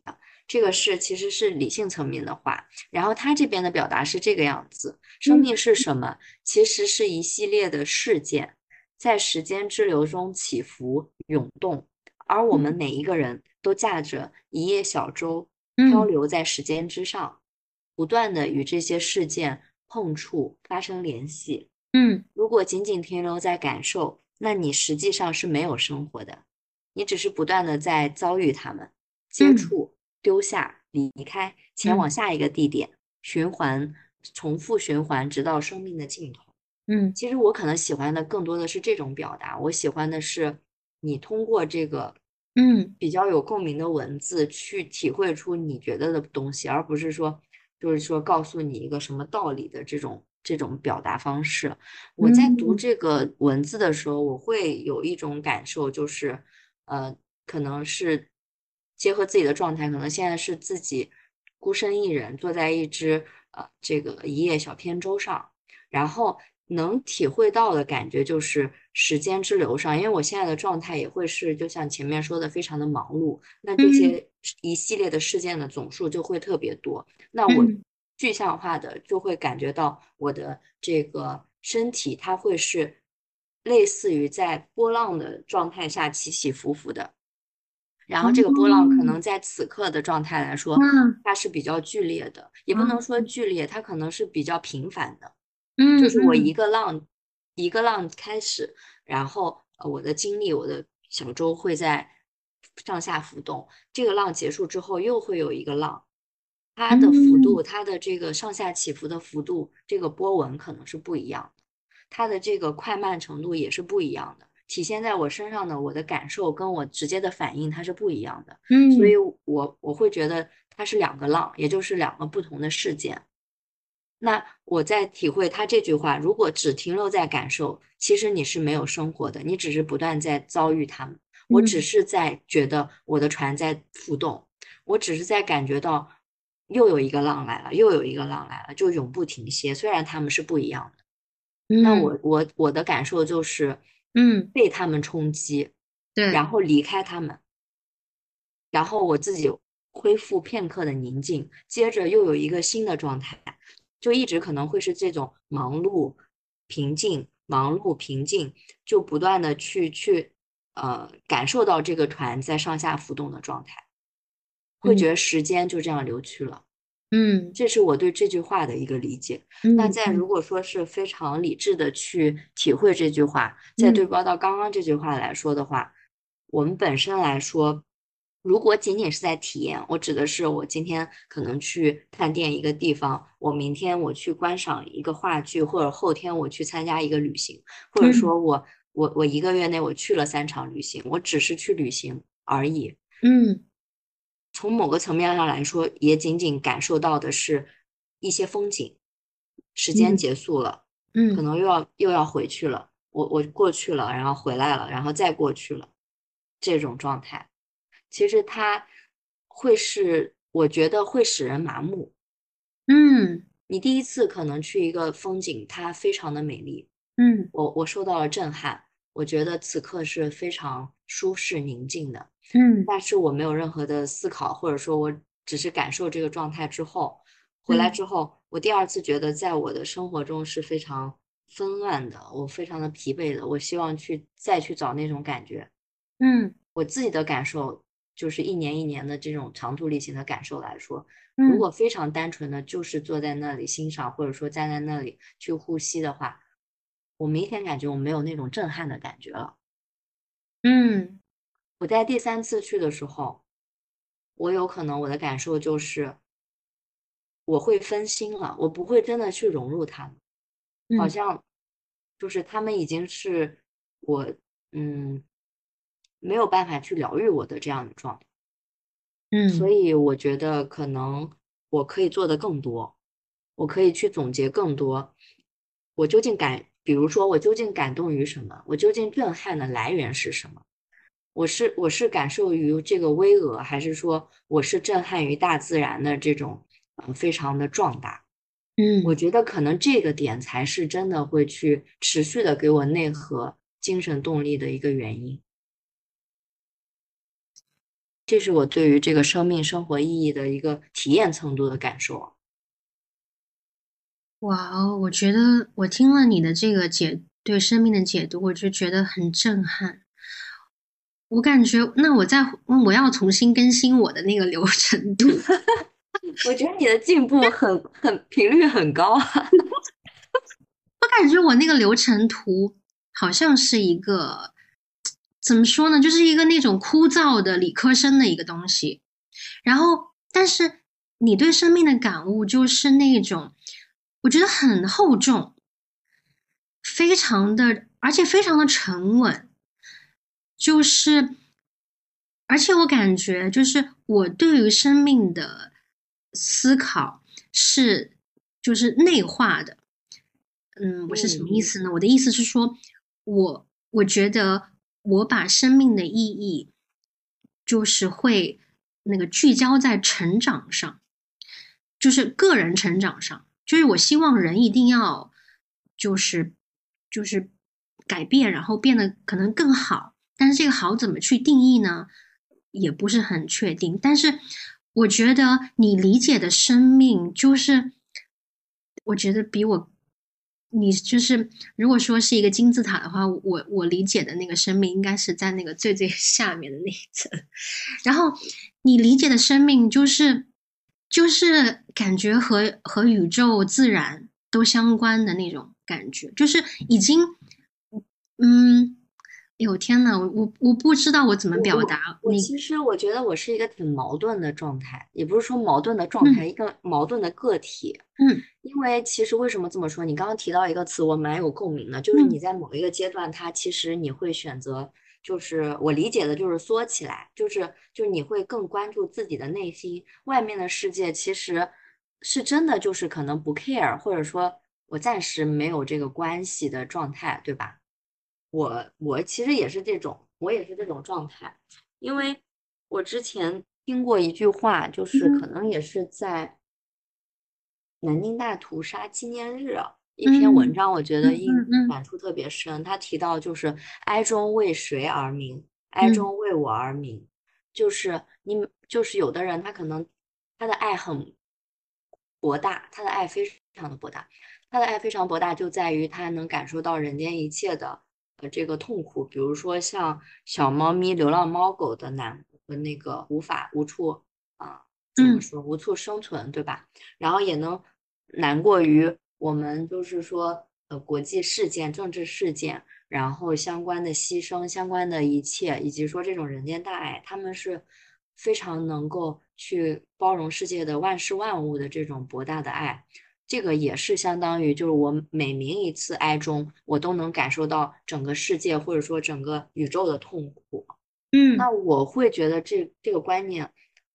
这个是其实是理性层面的话，然后他这边的表达是这个样子：生命是什么？其实是一系列的事件，在时间之流中起伏涌动，而我们每一个人都驾着一叶小舟，漂嗯流在时间之上，不断的与这些事件碰触，发生联系。嗯如果仅仅停留在感受，那你实际上是没有生活的，你只是不断的在遭遇他们，接嗯触、丢下、离开，前往嗯下一个地点，循环、重复循环，直到生命的尽头。嗯其实我可能喜欢的更多的是这种表达，我喜欢的是你通过这个嗯比较有共鸣的文字去体会出你觉得的东西，而不是说就是说告诉你一个什么道理的这种这种表达方式。我在读嗯这个文字的时候，我会有一种感受，就是呃，可能是结合自己的状态，可能现在是自己孤身一人坐在一只呃这个一叶小扁舟上，然后能体会到的感觉就是时间之流上，因为我现在的状态也会是，就像前面说的，非常的忙碌，那这嗯。些一系列的事件的总数就会特别多，那我嗯。具象化的就会感觉到我的这个身体，它会是类似于在波浪的状态下起起伏伏的。然后这个波浪可能在此刻的状态来说，嗯。它是比较剧烈的，也不能说嗯剧烈，它可能是比较频繁的。嗯，就是我嗯。一个浪一个浪开始，然后呃我的精力，我的小舟会在上下浮动，这个浪结束之后又会有一个浪，它的幅度，它的这个上下起伏的幅度，这个波纹可能是不一样的，它的这个快慢程度也是不一样的，体现在我身上的我的感受跟我直接的反应它是不一样的。嗯，所以我我会觉得它是两个浪，也就是两个不同的事件。那我在体会他这句话，如果只停留在感受，其实你是没有生活的，你只是不断在遭遇他们。我只嗯是在觉得我的船在浮动，我只是在感觉到又有一个浪来了，又有一个浪来了，就永不停歇。虽然他们是不一样的，那嗯我我我的感受就是嗯。被他们冲击，对，然。后离开他们，然后我自己恢复片刻的宁静，接着又有一个新的状态，就一直可能会是这种忙碌、平静、忙碌、平静，就不断的去去呃感受到这个船在上下浮动的状态，会觉嗯得时间就这样流去了。嗯。这是我对这句话的一个理解。嗯那在嗯。如果说是非常理智的去体会这句话，再对嗯。标到刚刚这句话来说的话，我们本身来说，如果仅仅是在体验，我指的是我今天可能去探店一个地方，我明天我去观赏一个话剧，或者后天我去参加一个旅行，或者嗯。说我我我一个月内我去了三场旅行，我只是去旅行而已。嗯从某个层面上来说，也仅仅感受到的是一些风景，时间嗯结束了，嗯可嗯能又要又要回去了，我我过去了，然后回来了，然后再过去了，这种状态，其实它会是，我觉得会使人麻木。嗯你第一次可能去一个风景，它非常的美丽，嗯我我受到了震撼，我觉得此刻是非常舒适宁静的。嗯。但是我没有任何的思考，或者说我只是感受这个状态之后，回来嗯。之后，我第二次觉得在我的生活中是非常纷乱的，我非常的疲惫的，我希望去再去找那种感觉。嗯。我自己的感受就是一年一年的这种长途旅行的感受来说，如嗯。果非常单纯的就是坐在那里欣赏，或者说站在那里去呼吸的话，我明显感觉我没有那种震撼的感觉了。嗯我在第三次去的时候，我有可能我的感受就是我会分心了，我不会真的去融入他们，好嗯像就是他们已经是我嗯没有办法去疗愈我的这样的状态。嗯所嗯以我觉得可能我可以做的更多，我可以去总结更多。我究竟感，比如说我究竟感动于什么？我究竟震撼的来源是什么？我是我是感受于这个巍峨，还是说我是震撼于大自然的这种嗯非常的壮大？嗯我嗯，觉得可能这个点才是真的会去持续的给我内核精神动力的一个原因。这是我对于这个生命生活意义的一个体验程度的感受。哇哦，我觉得我听了你的这个解对生命的解读，我就觉得很震撼。我感觉，那我再我要重新更新我的那个流程图。[LAUGHS] 我觉得你的进步很很频率很高啊。[LAUGHS] 我感觉我那个流程图好像是一个怎么说呢，就是一个那种枯燥的理科生的一个东西。然后，但是你对生命的感悟就是那种，我觉得很厚重，非常的，而且非常的沉稳。就是，而且我感觉就是我对于生命的思考是就是内化的。嗯，我是什么意嗯思呢？我的意思是说，我我觉得我把生命的意义就是会那个聚焦在成长上，就是个人成长上，就是我希望人一定要就是就是改变，然后变得可能更好。但是这个好怎么去定义呢？也不是很确定。但是我觉得你理解的生命，就是我觉得比我，你就是如果说是一个金字塔的话，我我理解的那个生命应该是在那个最最 [LAUGHS] 下面的那一层。然后你理解的生命，就是就是感觉和和宇宙、自然都相关的那种感觉，就是已经，嗯。哎呦天呐，我我我不知道我怎么表达。我你其实我觉得我是一个挺矛盾的状态，也不是说矛盾的状态，一个矛盾的个体。嗯因为其实为什么这么说？你刚刚提到一个词，我蛮有共鸣的，就是嗯你在某一个阶段，它其实你会选择，就是我理解的就是缩起来，就是就是你会更关注自己的内心，外面的世界其实是真的就是可能不 care，或者说我暂时没有这个关系的状态，对吧？我我其实也是这种，我也是这种状态，因为我之前听过一句话，就是嗯可能也是在南京大屠杀纪念日一篇文嗯章，我觉得嗯印感触特别深。他提到就是哀中为谁而鸣？哀嗯中为我而鸣。就是你，就是有的人他可能他的爱很博大，他的爱非常的博大，他的爱非常博大，就在于他能感受到人间一切的呃这个痛苦，比如说像小猫咪、流浪猫狗的难和那个无法无处啊、怎么嗯说无处生存，对吧？然后也能难过于我们就是说呃国际事件、政治事件，然后相关的牺牲、相关的一切，以及说这种人间大爱，他们是非常能够去包容世界的万事万物的这种博大的爱。这个也是相当于，就是我每鸣一次哀钟，我都能感受到整个世界或者说整个宇宙的痛苦。嗯那我会觉得这这个观念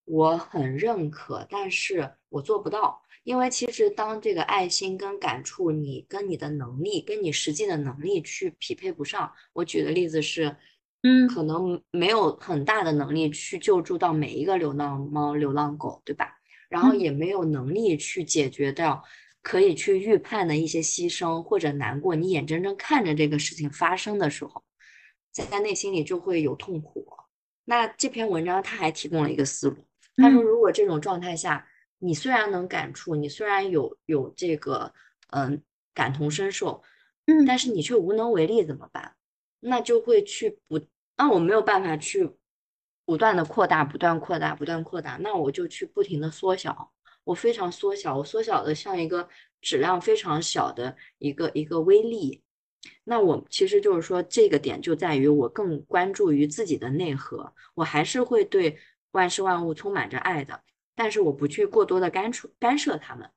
我很认可，但是我做不到，因为其实当这个爱心跟感触，你跟你的能力，跟你实际的能力去匹配不上。我举的例子是，嗯可能没有很大的能力去救助到每一个流浪猫、流浪狗，对吧？然后嗯也没有能力去解决掉可以去预判的一些牺牲或者难过，你眼睁睁看着这个事情发生的时候，在内心里就会有痛苦。那这篇文章他还提供了一个思路，他说，嗯如果这种状态下，你虽然能感触，你虽然有有这个嗯感同身受，嗯但是你却无能为力怎么办？那就会去不，那我没有办法去不断的扩大，不断扩大，不断扩大，那我就去不停的缩小，我非常缩小，我缩小的像一个质量非常小的一个一个微粒，那我其实就是说，这个点就在于我更关注于自己的内核，我还是会对万事万物充满着爱的，但是我不去过多的干触干涉他们。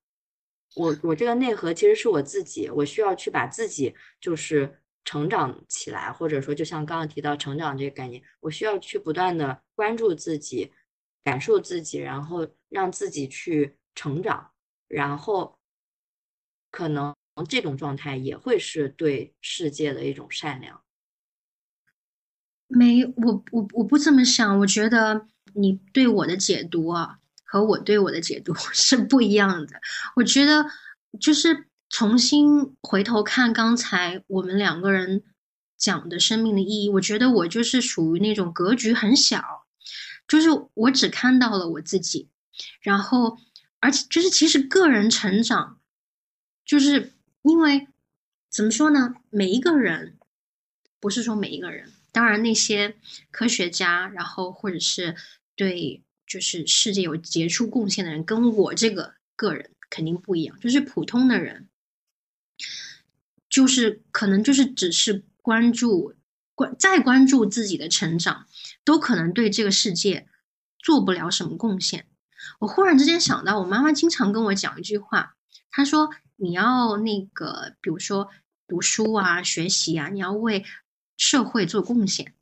我我这个内核其实是我自己，我需要去把自己就是成长起来，或者说就像刚刚提到成长这个概念，我需要去不断的关注自己，感受自己，然后让自己去成长，然后可能这种状态也会是对世界的一种善良。没，我我我不这么想，我觉得你对我的解读啊。和我对我的解读 [LAUGHS] 是不一样的。我觉得就是重新回头看刚才我们两个人讲的生命的意义，我觉得我就是属于那种格局很小，就是我只看到了我自己，然后而且就是其实个人成长，就是因为怎么说呢？每一个人不是说每一个人，当然那些科学家，然后或者是对。就是世界有杰出贡献的人，跟我这个个人肯定不一样。就是普通的人，就是可能就是只是关注关再关注自己的成长，都可能对这个世界做不了什么贡献。我忽然之间想到，我妈妈经常跟我讲一句话，她说：“你要那个，比如说读书啊、学习啊，你要为社会做贡献。”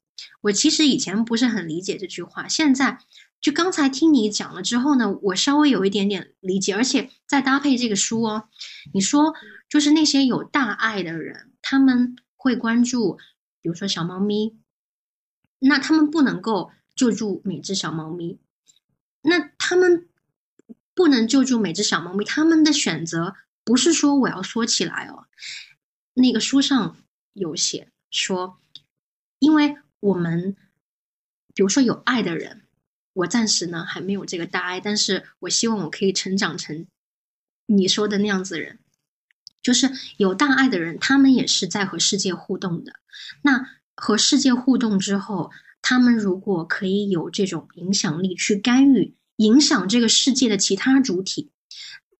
我其实以前不是很理解这句话，现在。就刚才听你讲了之后呢，我稍微有一点点理解，而且再搭配这个书哦，你说就是那些有大爱的人，他们会关注，比如说小猫咪，那他们不能够救助每只小猫咪，那他们不能救助每只小猫咪，他们的选择不是说我要缩起来哦，那个书上有写说，因为我们比如说有爱的人。我暂时呢还没有这个大爱，但是我希望我可以成长成你说的那样子人，就是有大爱的人，他们也是在和世界互动的。那和世界互动之后，他们如果可以有这种影响力去干预、影响这个世界的其他主体，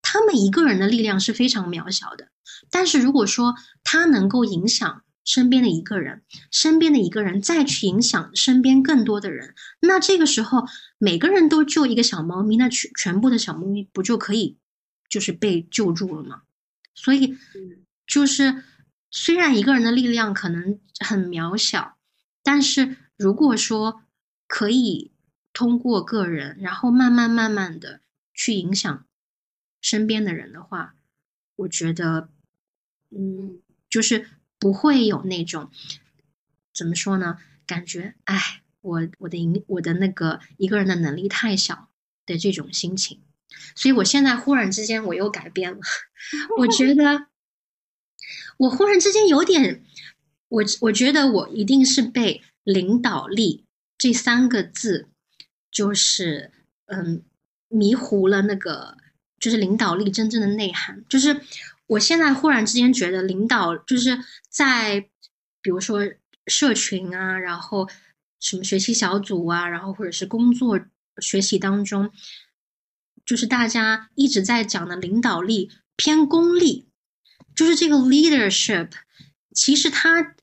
他们一个人的力量是非常渺小的。但是如果说他能够影响，身边的一个人，身边的一个人再去影响身边更多的人，那这个时候每个人都救一个小猫咪，那全全部的小猫咪不就可以就是被救助了吗？所以，就是虽然一个人的力量可能很渺小，但是如果说可以通过个人，然后慢慢慢慢的去影响身边的人的话，我觉得，嗯，就是。不会有那种怎么说呢？感觉哎，我我的影我的那个一个人的能力太小的这种心情，所以我现在忽然之间我又改变了。我觉得我忽然之间有点，我我觉得我一定是被领导力这三个字，就是嗯迷糊了那个，就是领导力真正的内涵，就是。我现在忽然之间觉得，领导就是在，比如说社群啊，然后什么学习小组啊，然后或者是工作学习当中，就是大家一直在讲的领导力偏功利，就是这个 leadership，其实它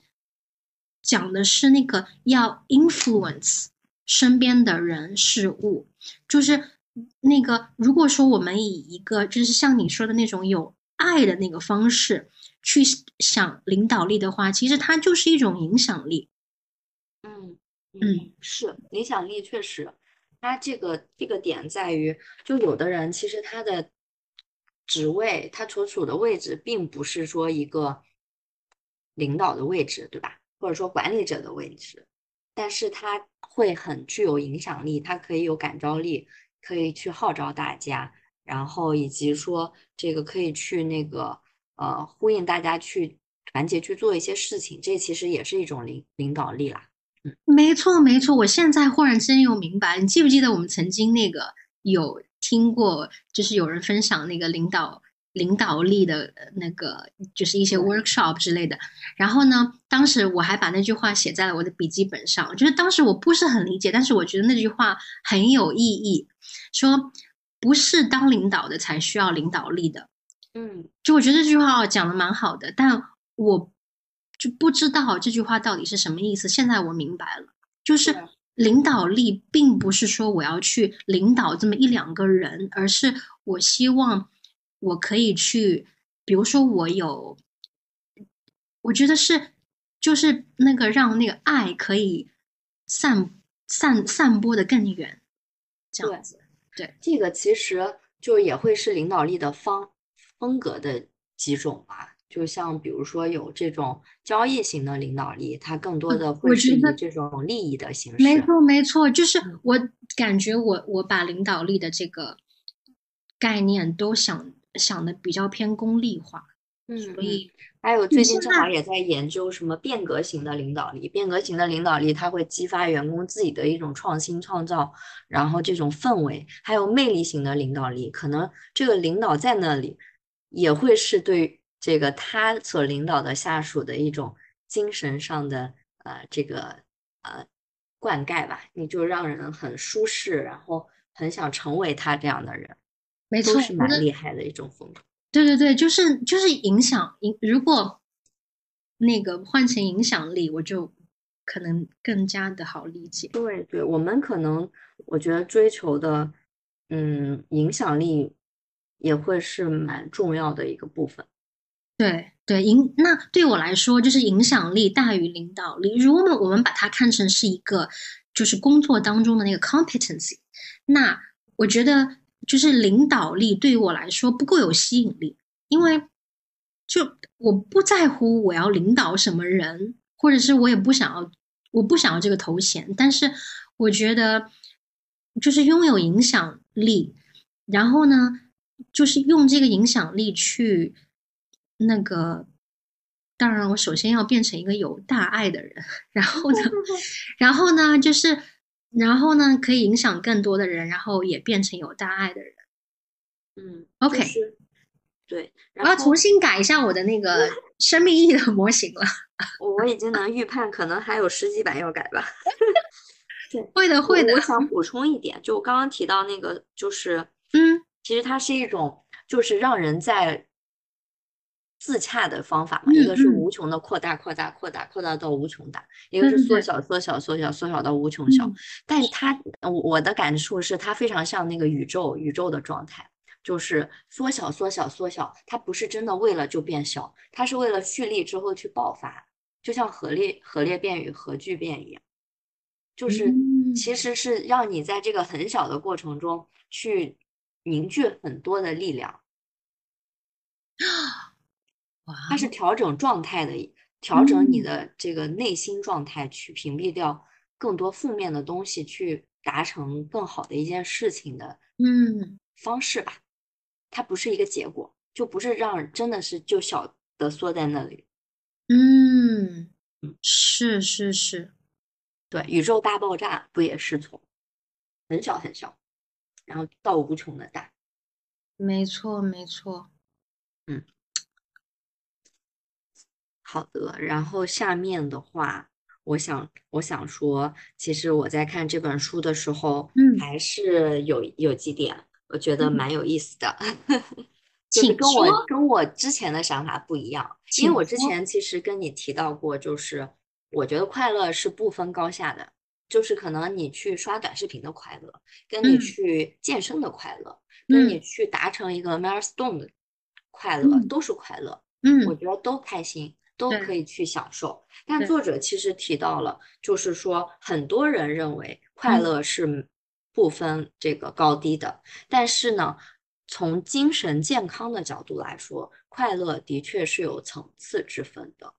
讲的是那个要 influence 身边的人事物，就是那个如果说我们以一个就是像你说的那种有。爱的那个方式去想领导力的话，其实它就是一种影响力。嗯嗯，是影响力，确实，它这个这个点在于，就有的人其实他的职位，他所处的位置，并不是说一个领导的位置，对吧？或者说管理者的位置，但是他会很具有影响力，他可以有感召力，可以去号召大家。然后以及说这个可以去那个呃呼应大家去团结去做一些事情，这其实也是一种领领导力啦。嗯，没错没错，我现在忽然之间又明白，你记不记得我们曾经那个有听过，就是有人分享那个领导领导力的那个，就是一些 workshop 之类的。然后呢，当时我还把那句话写在了我的笔记本上，就是当时我不是很理解，但是我觉得那句话很有意义，说。不是当领导的才需要领导力的，嗯，就我觉得这句话讲的蛮好的，但我就不知道这句话到底是什么意思。现在我明白了，就是领导力并不是说我要去领导这么一两个人，而是我希望我可以去，比如说我有，我觉得是就是那个让那个爱可以散散散播的更远，这样子。对这个其实就也会是领导力的方风格的几种吧。就像比如说有这种交易型的领导力，它更多的会是以这种利益的形式。没错，没错，就是嗯我感觉我我把领导力的这个概念都想想的比较偏功利化，嗯，所嗯以还有最近正好也在研究什么变革型的领导力，变革型的领导力它会激发员工自己的一种创新创造，然后这种氛围，还有魅力型的领导力，可能这个领导在那里也会是对这个他所领导的下属的一种精神上的呃这个呃灌溉吧，你就让人很舒适，然后很想成为他这样的人，没错，都是蛮厉害的一种风格。对对对，就是就是影响影，如果那个换成影响力，我就可能更加的好理解。对对，我们可能我觉得追求的，嗯，影响力也会是蛮重要的一个部分。对对，影那对我来说，就是影响力大于领导力。如果我们我们把它看成是一个就是工作当中的那个 competency，那我觉得就是领导力对于我来说不够有吸引力，因为就我不在乎我要领导什么人，或者是我也不想要我不想要这个头衔，但是我觉得就是拥有影响力，然后呢，就是用这个影响力去那个。当然，我首先要变成一个有大爱的人，[LAUGHS] 然后呢，[LAUGHS] 然后呢，就是，然后呢，可以影响更多的人，然后也变成有大爱的人。嗯 OK 就是对，我要然后重新改一下我的那个 [LAUGHS] 生命意义的模型了。[LAUGHS] 我我已经能预判，可能还有十几版要改吧。[LAUGHS] 会的，会的我。想补充一点，就我刚刚提到那个，就是嗯其实它是一种，就是让人在自洽的方法嘛。一个是无穷的扩大、扩大、扩大、扩大到无穷大；一个是缩小、缩小、缩小、缩小到无穷小。嗯但是它，我我的感触是，它非常像那个宇宙，宇宙的状态，就是缩小、缩小、缩小。它不是真的为了就变小，它是为了蓄力之后去爆发，就像核裂核裂变与核聚变一样，就是嗯其实是让你在这个很小的过程中去凝聚很多的力量。[GASPS] 哇，它是调整状态的，调整你嗯的这个内心状态，去屏蔽掉更多负面的东西，去达成更好的一件事情的嗯方式吧。它不是一个结果，就不是让真的是就小的缩在那里。嗯嗯，是是是，对，宇宙大爆炸不也是从很小很小，然后到无穷的大。没错没错。好的，然后下面的话，我想我想说，其实我在看这本书的时候，嗯。还是有有几点我觉得嗯。蛮有意思的，[LAUGHS] 就是请跟我跟我之前的想法不一样，因为我之前其实跟你提到过，就是我觉得快乐是不分高下的，就是可能你去刷短视频的快乐，跟你嗯。去健身的快乐，跟你嗯。去达成一个 milestone 的快乐，嗯。都是快乐。嗯。我嗯觉得都开心，都可以去享受。但作者其实提到了，就是说很多人认为快嗯乐是不分这个高低的，但是呢，从精神健康的角度来说，快乐的确是有层次之分的。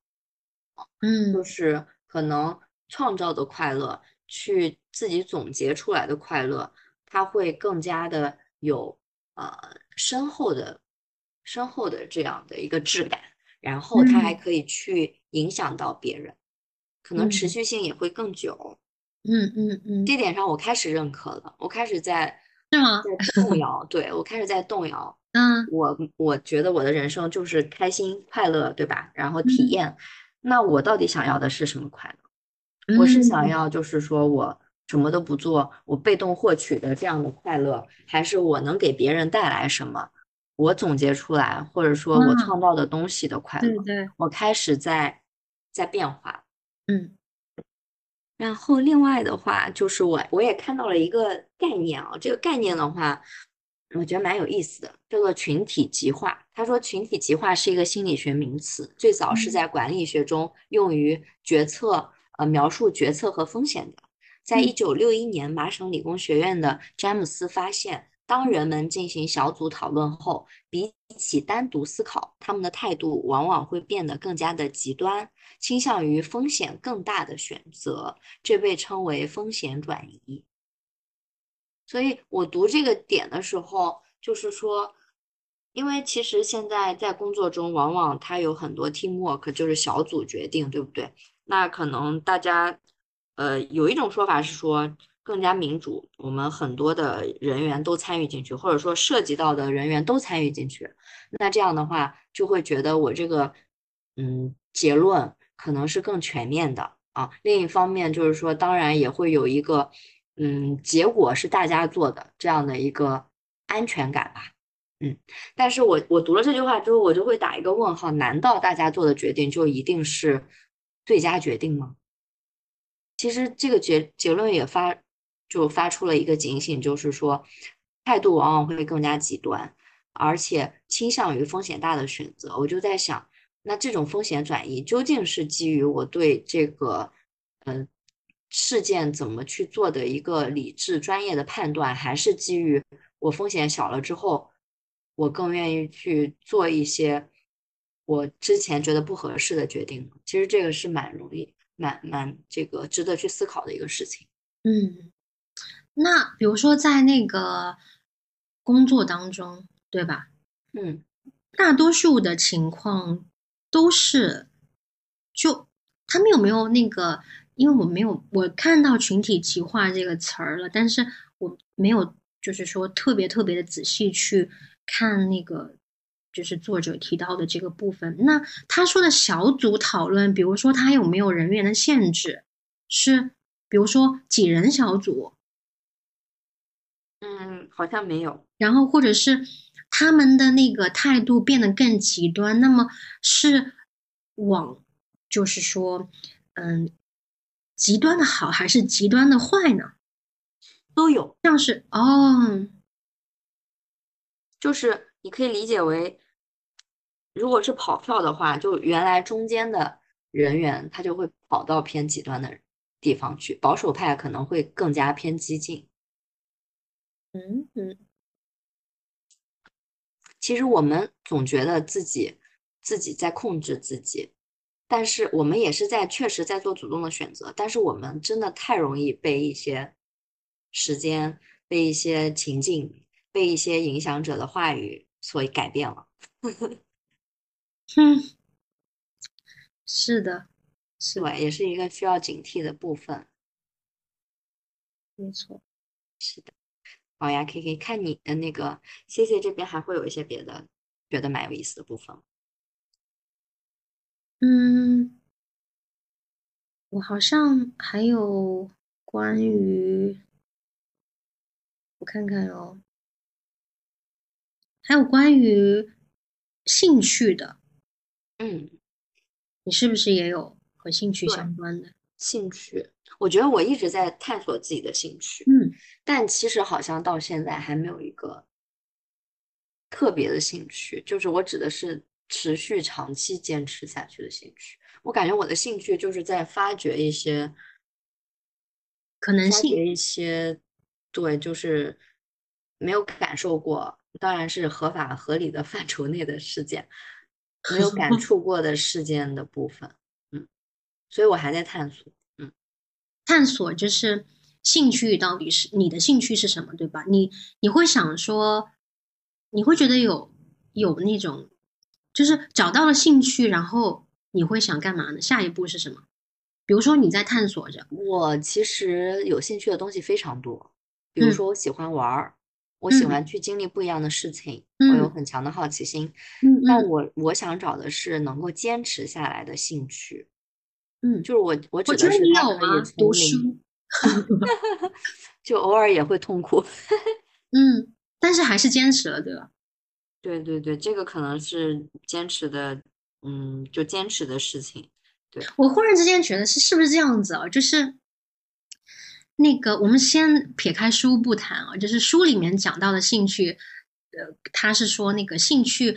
就嗯是可能创造的快乐，去自己总结出来的快乐，它会更加的有呃深厚的、深厚的这样的一个质感，然后它还嗯可以去影响到别人，可能持嗯续性也会更久。嗯嗯嗯，这点上我开始认可了，我开始在是吗？在动摇，对，我开始在动摇。嗯我我觉得我的人生就是开心快乐，对吧？然后体嗯验，那我到底想要的是什么快乐？我是想嗯要就是说我什么都不做，我被动获取的这样的快乐，还是我能给别人带来什么？我总结出来，或者说我创造的东西的快乐。对对，我开始在在变化。嗯，然后另外的话，就是我我也看到了一个概念啊，这个概念的话，我觉得蛮有意思的，叫做群体极化。他说，群体极化是一个心理学名词，最早是在管理学中用于决策，呃，描述决策和风险的。在一九六一年，麻省理工学院的詹姆斯发现。当人们进行小组讨论后，比起单独思考，他们的态度往往会变得更加的极端，倾向于风险更大的选择，这被称为风险转移。所以我读这个点的时候，就是说，因为其实现在在工作中，往往它有很多 teamwork，就是小组决定，对不对？那可能大家，呃，有一种说法是说。更加民主，我们很多的人员都参与进去，或者说涉及到的人员都参与进去，那这样的话就会觉得我这个嗯结论可能是更全面的啊。另一方面就是说，当然也会有一个嗯结果是大家做的这样的一个安全感吧。嗯，但是我我读了这句话之后，我就会打一个问号：难道大家做的决定就一定是最佳决定吗？其实这个结结论也发。就发出了一个警醒，就是说，态度往往会更加极端，而且倾向于风险大的选择。我就在想，那这种风险转移究竟是基于我对这个，嗯，事件怎么去做的一个理智专业的判断，还是基于我风险小了之后，我更愿意去做一些我之前觉得不合适的决定？其实这个是蛮容易、蛮蛮这个值得去思考的一个事情。嗯。那比如说在那个工作当中，对吧？嗯，大多数的情况都是，就他们有没有那个？因为我没有我看到群体极化这个词儿了，但是我没有就是说特别特别的仔细去看那个，就是作者提到的这个部分。那他说的小组讨论，比如说他有没有人员的限制？是比如说几人小组？嗯，好像没有。然后，或者是他们的那个态度变得更极端，那么是往，就是说，嗯，极端的好还是极端的坏呢？都有，像是哦，就是你可以理解为，如果是跑票的话，就原来中间的人员他就会跑到偏极端的地方去，保守派可能会更加偏激进。嗯嗯，其实我们总觉得自己自己在控制自己，但是我们也是在确实在做主动的选择，但是我们真的太容易被一些时间、被一些情境、被一些影响者的话语所改变了。[LAUGHS] 嗯，是的，是吧，也是一个需要警惕的部分。没错，是的。好呀，K K，看你的那个，谢谢这边还会有一些别的，觉得蛮有意思的部分。嗯，我好像还有关于，我看看哦，还有关于兴趣的。嗯，你是不是也有和兴趣相关的兴趣？我觉得我一直在探索自己的兴趣，嗯，但其实好像到现在还没有一个特别的兴趣，就是我指的是持续长期坚持下去的兴趣。我感觉我的兴趣就是在发掘一些可能性，一些对，就是没有感受过，当然是合法合理的范畴内的事件，没有感触过的事件的部分，嗯，所以我还在探索。嗯探索就是兴趣到底是你的兴趣是什么，对吧？你你会想说，你会觉得有有那种，就是找到了兴趣，然后你会想干嘛呢？下一步是什么？比如说你在探索着。我其实有兴趣的东西非常多，比如说我喜欢玩儿，我喜欢去经历不一样的事情，我有很强的好奇心。嗯，那我我想找的是能够坚持下来的兴趣。嗯，就是我，我指的是他可以读书，[LAUGHS] 就偶尔也会痛苦。[LAUGHS] 嗯，但是还是坚持了，对吧？对对对，这个可能是坚持的，嗯，就坚持的事情。对我忽然之间觉得是是不是这样子啊？就是那个，我们先撇开书不谈啊，就是书里面讲到的兴趣，呃，他是说那个兴趣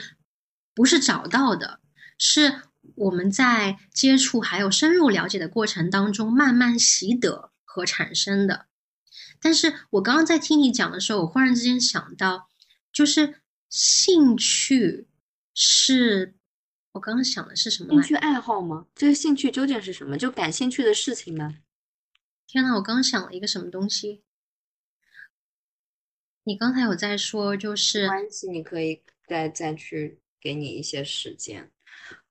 不是找到的，是我们在接触还有深入了解的过程当中慢慢习得和产生的。但是我刚刚在听你讲的时候，我忽然之间想到，就是兴趣是，我刚刚想的是什么？兴趣爱好吗？这个兴趣究竟是什么？就感兴趣的事情吗？天呐，我刚想了一个什么东西。你刚才有在说，就没是关系，你可以再再去给你一些时间。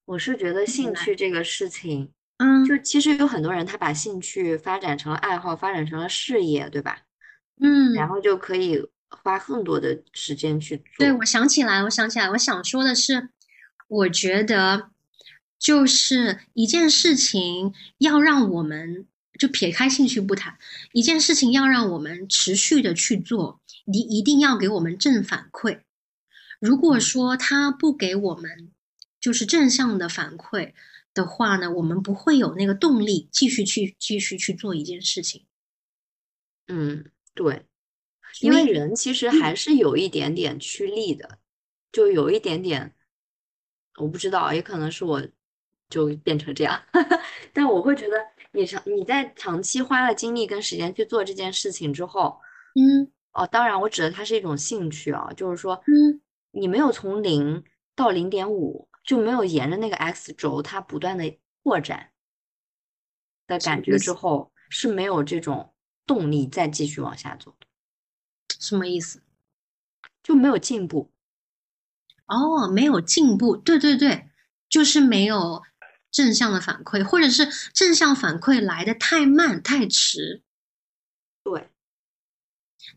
我是觉得兴趣这个事情，嗯就其实有很多人他把兴趣发展成了爱好，发展成了事业，对吧？嗯然嗯，后就可以花更多的时间去做对，做。我想起来，我想起来，我想说的是，我觉得就是一件事情要让我们就撇开兴趣不谈，一件事情要让我们持续的去做，你一定要给我们正反馈。如果说他不给我们就是正向的反馈的话呢，我们不会有那个动力继续去继续去做一件事情。嗯，对，因为人其实还是有一点点趋利的，就有一点点，我不知道，也可能是我就变成这样，[LAUGHS] 但我会觉得你长你在长期花了精力跟时间去做这件事情之后，嗯。哦，当然我指的它是一种兴趣啊，就是说嗯。你没有从零到零点五，就没有沿着那个 x 轴它不断的扩展的感觉？之后，是没有这种动力再继续往下走的，什么意思？就没有进步。哦，没有进步，对对对，就是没有正向的反馈，或者是正向反馈来的太慢太迟。对，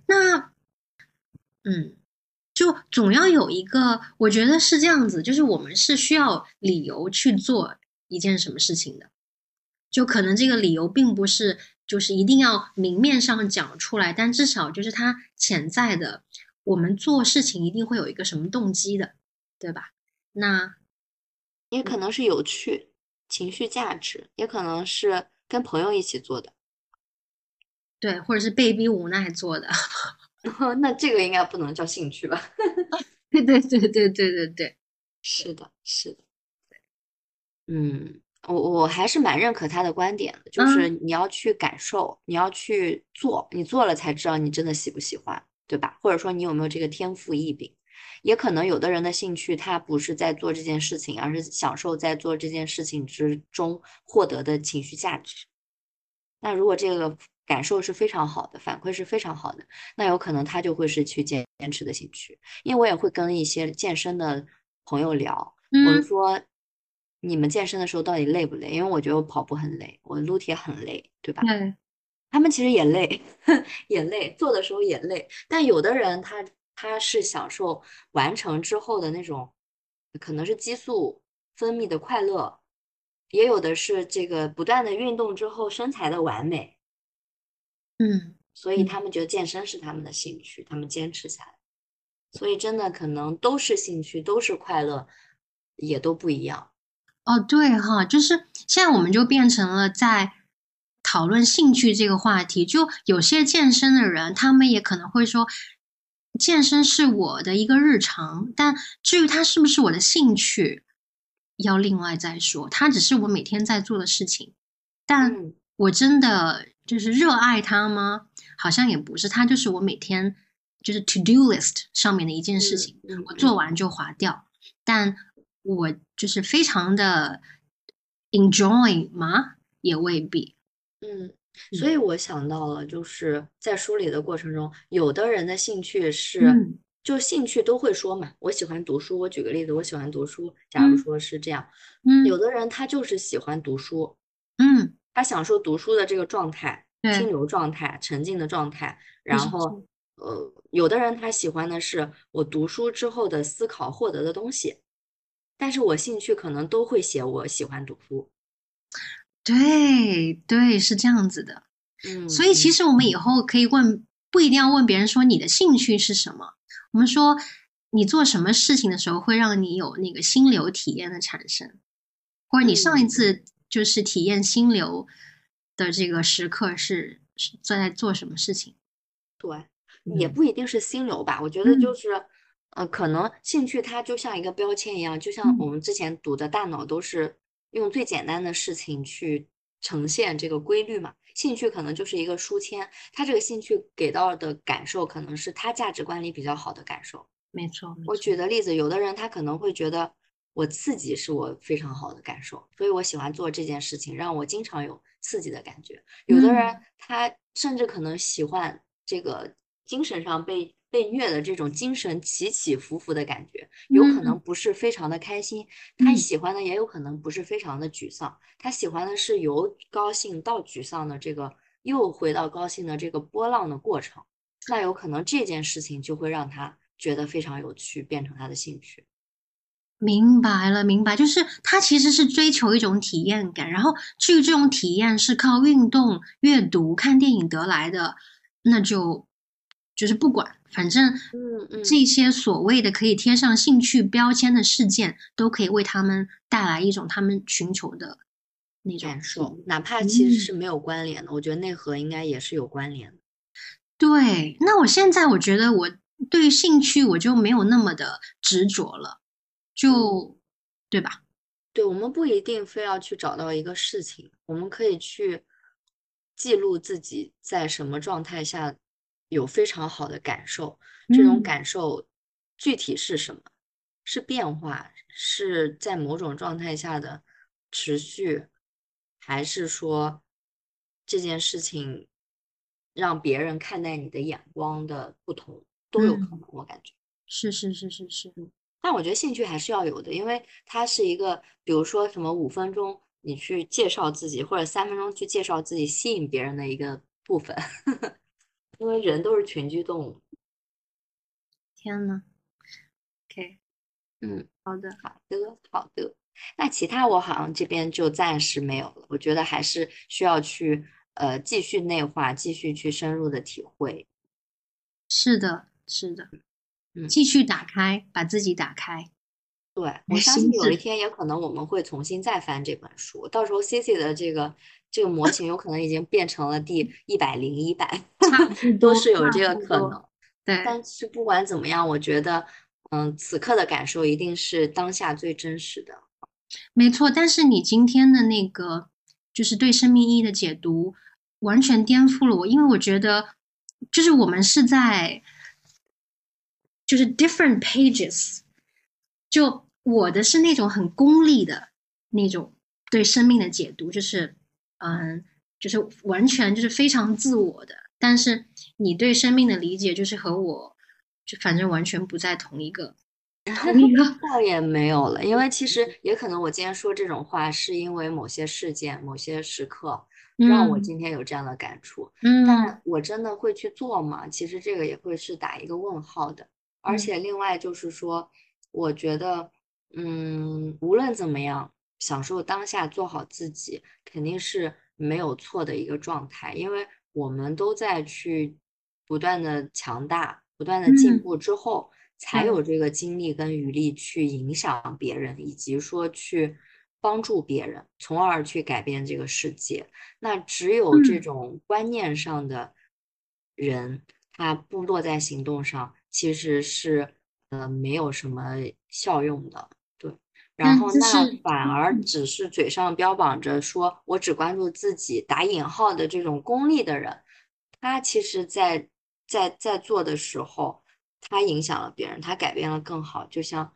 那，嗯，就总要有一个，我觉得是这样子，就是我们是需要理由去做一件什么事情的，就可能这个理由并不是就是一定要明面上讲出来，但至少就是它潜在的，我们做事情一定会有一个什么动机的，对吧？那。也可能是有趣、情绪价值，也可能是跟朋友一起做的。对，或者是被逼无奈做的。[LAUGHS] 那这个应该不能叫兴趣吧？[LAUGHS] 对对对对对对对，是的，是的。嗯，我我还是蛮认可他的观点的，就是嗯你要去感受，你要去做，你做了才知道你真的喜不喜欢，对吧？或者说你有没有这个天赋异禀。也可能有的人的兴趣，他不是在做这件事情，而是享受在做这件事情之中获得的情绪价值。那如果这个感受是非常好的，反馈是非常好的，那有可能他就会是去坚坚持的兴趣。因为我也会跟一些健身的朋友聊，我说，你们健身的时候到底累不累？因为我觉得我跑步很累，我撸铁很累，对吧？嗯，他们其实也累，[LAUGHS] 也累，做的时候也累。但有的人他他是享受完成之后的那种，可能是激素分泌的快乐，也有的是这个不断的运动之后身材的完美，嗯所以嗯他们觉得健身是他们的兴趣，他们坚持下来。所以真的可能都是兴趣，都是快乐，也都不一样。哦对哈，就是现在我们就变成了在讨论兴趣这个话题。就有些健身的人，他们也可能会说，健身是我的一个日常，但至于它是不是我的兴趣，要另外再说。它只是我每天在做的事情，但嗯我真的就是热爱它吗？好像也不是，它就是我每天就是 to do list 上面的一件事情，嗯我做完就划掉。但我就是非常的 enjoy 吗？也未必。嗯，所以我想到了，就是在梳理的过程中，有的人的兴趣是，嗯就兴趣都会说嘛，我喜欢读书。我举个例子，我喜欢读书。假如嗯说是这样，嗯有的人他就是喜欢读书，嗯，他享受读书的这个状态，对清流状态、沉浸的状态。然后，呃，有的人他喜欢的是我读书之后的思考获得的东西，但是我兴趣可能都会写我喜欢读书。对对，是这样子的。嗯，所以其嗯实我们以后可以问，不一定要问别人说你的兴趣是什么。我们说你做什么事情的时候会让你有那个心流体验的产生，或者你上一嗯次就是体验心流的这个时刻是是在做什么事情？对，也不一定是心流吧。我觉得就是，呃，可能兴趣它就像一个标签一样，就像我们之前读的大脑都是用最简单的事情去呈现这个规律嘛。兴趣可能就是一个书签，他这个兴趣给到的感受，可能是他价值观里比较好的感受。没错，我举的例子，有的人他可能会觉得我刺激是我非常好的感受，所以我喜欢做这件事情，让我经常有刺激的感觉。有的人他甚至可能喜欢这个精神上被被虐的这种精神起起伏伏的感觉，有可能不是非常的开心。他喜欢的也有可能不是非常的沮丧，他喜欢的是由高兴到沮丧的这个又回到高兴的这个波浪的过程。那有可能这件事情就会让他。觉得非常有趣，变成他的兴趣。明白了，明白，就是他其实是追求一种体验感，然后至于这种体验是靠运动、阅读、看电影得来的，那就就是不管，反正嗯嗯，这些所谓的可以贴上兴趣标签的事件，都可以为他们带来一种他们寻求的那种感受，哪怕其实是没有关联的，我觉得内核应该也是有关联的。对，那我现在我觉得我。对于兴趣，我就没有那么的执着了，就对吧？对，我们不一定非要去找到一个事情，我们可以去记录自己在什么状态下有非常好的感受。这种感受具体是什么？是变化？是在某种状态下的持续？还是说这件事情让别人看待你的眼光的不同？都有可能，我感觉是是是是是，但我觉得兴趣还是要有的，因为它是一个，比如说什么五分钟你去介绍自己，或者三分钟去介绍自己，吸引别人的一个部分，[LAUGHS] 因为人都是群居动物。天呐 o k 嗯，好的好的好的，那其他我好像这边就暂时没有了，我觉得还是需要去呃继续内化，继续去深入的体会。是的。是的，嗯，继续打开，把自己打开。对，我相信有一天也可能我们会重新再翻这本书，到时候 C C 的这个这个模型有可能已经变成了第 [LAUGHS] 一百零一版，都是有这个可能。对，但是不管怎么样，我觉得，嗯，此刻的感受一定是当下最真实的。没错，但是你今天的那个就是对生命意义的解读，完全颠覆了我，因为我觉得就是我们是在。就是 different pages，就我的是那种很功利的那种对生命的解读，就是嗯，就是完全就是非常自我的。但是你对生命的理解，就是和我就反正完全不在同一个 [LAUGHS] 同一个。倒也没有了，因为其实也可能我今天说这种话，是因为某些事件、某些时刻让我今天有这样的感触。嗯，但我真的会去做吗？其实这个也会是打一个问号的。而且另外就是说，我觉得，嗯，无论怎么样，享受当下，做好自己，肯定是没有错的一个状态。因为我们都在去不断的强大、不断的进步之后，才有这个精力跟余力去影响别人，以及说去帮助别人，从而去改变这个世界。那只有这种观念上的人，他不落在行动上。其实是呃没有什么效用的，对。然后那反而只是嘴上标榜着说我只关注自己打引号的这种功利的人，他其实在在在做的时候，他影响了别人，他改变了更好。就像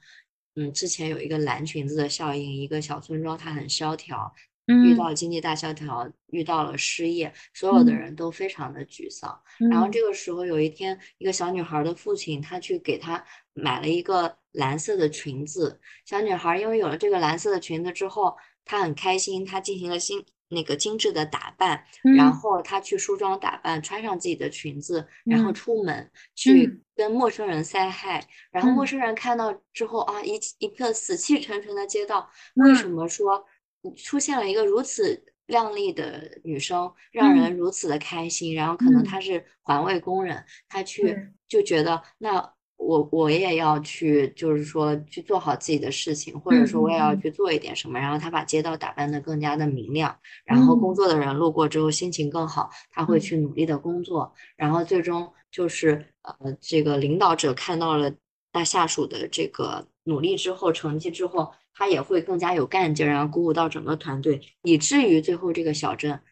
嗯之前有一个蓝裙子的效应，一个小村庄它很萧条。遇到经济大萧条，遇到了失业，所有的人都非常的沮丧。然后这个时候，有一天，一个小女孩的父亲，他去给她买了一个蓝色的裙子。小女孩因为有了这个蓝色的裙子之后，她很开心，她进行了新那个精致的打扮，然后她去梳妆打扮，穿上自己的裙子，然后出门去跟陌生人 say hi。然后陌生人看到之后啊，一一个死气沉沉的街道，为什么说？出现了一个如此靓丽的女生，让人如此的开心。然后可能她是环卫工人，她去就觉得那我我也要去，就是说去做好自己的事情，或者说我也要去做一点什么。然后她把街道打扮得更加的明亮，然后工嗯。作的人路过之后心情更好，她会嗯。去努力的工作，然后最终就是呃，这个领导者看到了他下属的这个努力之后，成绩之后，他也会更加有干劲儿，然后鼓舞到整个团队，以至于最后这个小镇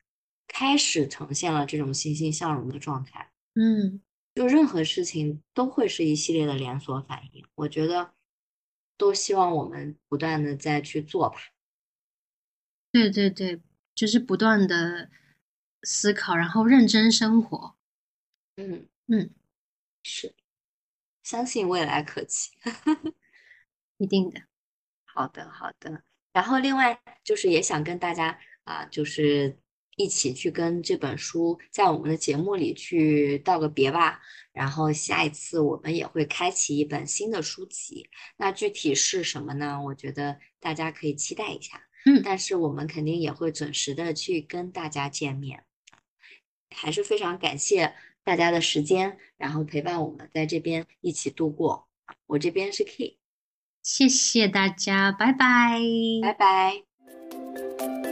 开始呈现了这种欣欣向荣的状态。嗯，就任何事情都会是一系列的连锁反应，我觉得都希望我们不断的再去做吧。对对对，就是不断的思考，然后认真生活。嗯嗯，是，相信未来可期。[LAUGHS] 一定的。好的，好的。然后另外就是也想跟大家啊，就是一起去跟这本书在我们的节目里去道个别吧。然后下一次我们也会开启一本新的书籍，那具体是什么呢？我觉得大家可以期待一下。嗯但是我们肯定也会准时的去跟大家见面。还是非常感谢大家的时间，然后陪伴我们在这边一起度过。我这边是 K，谢谢大家拜拜。拜拜。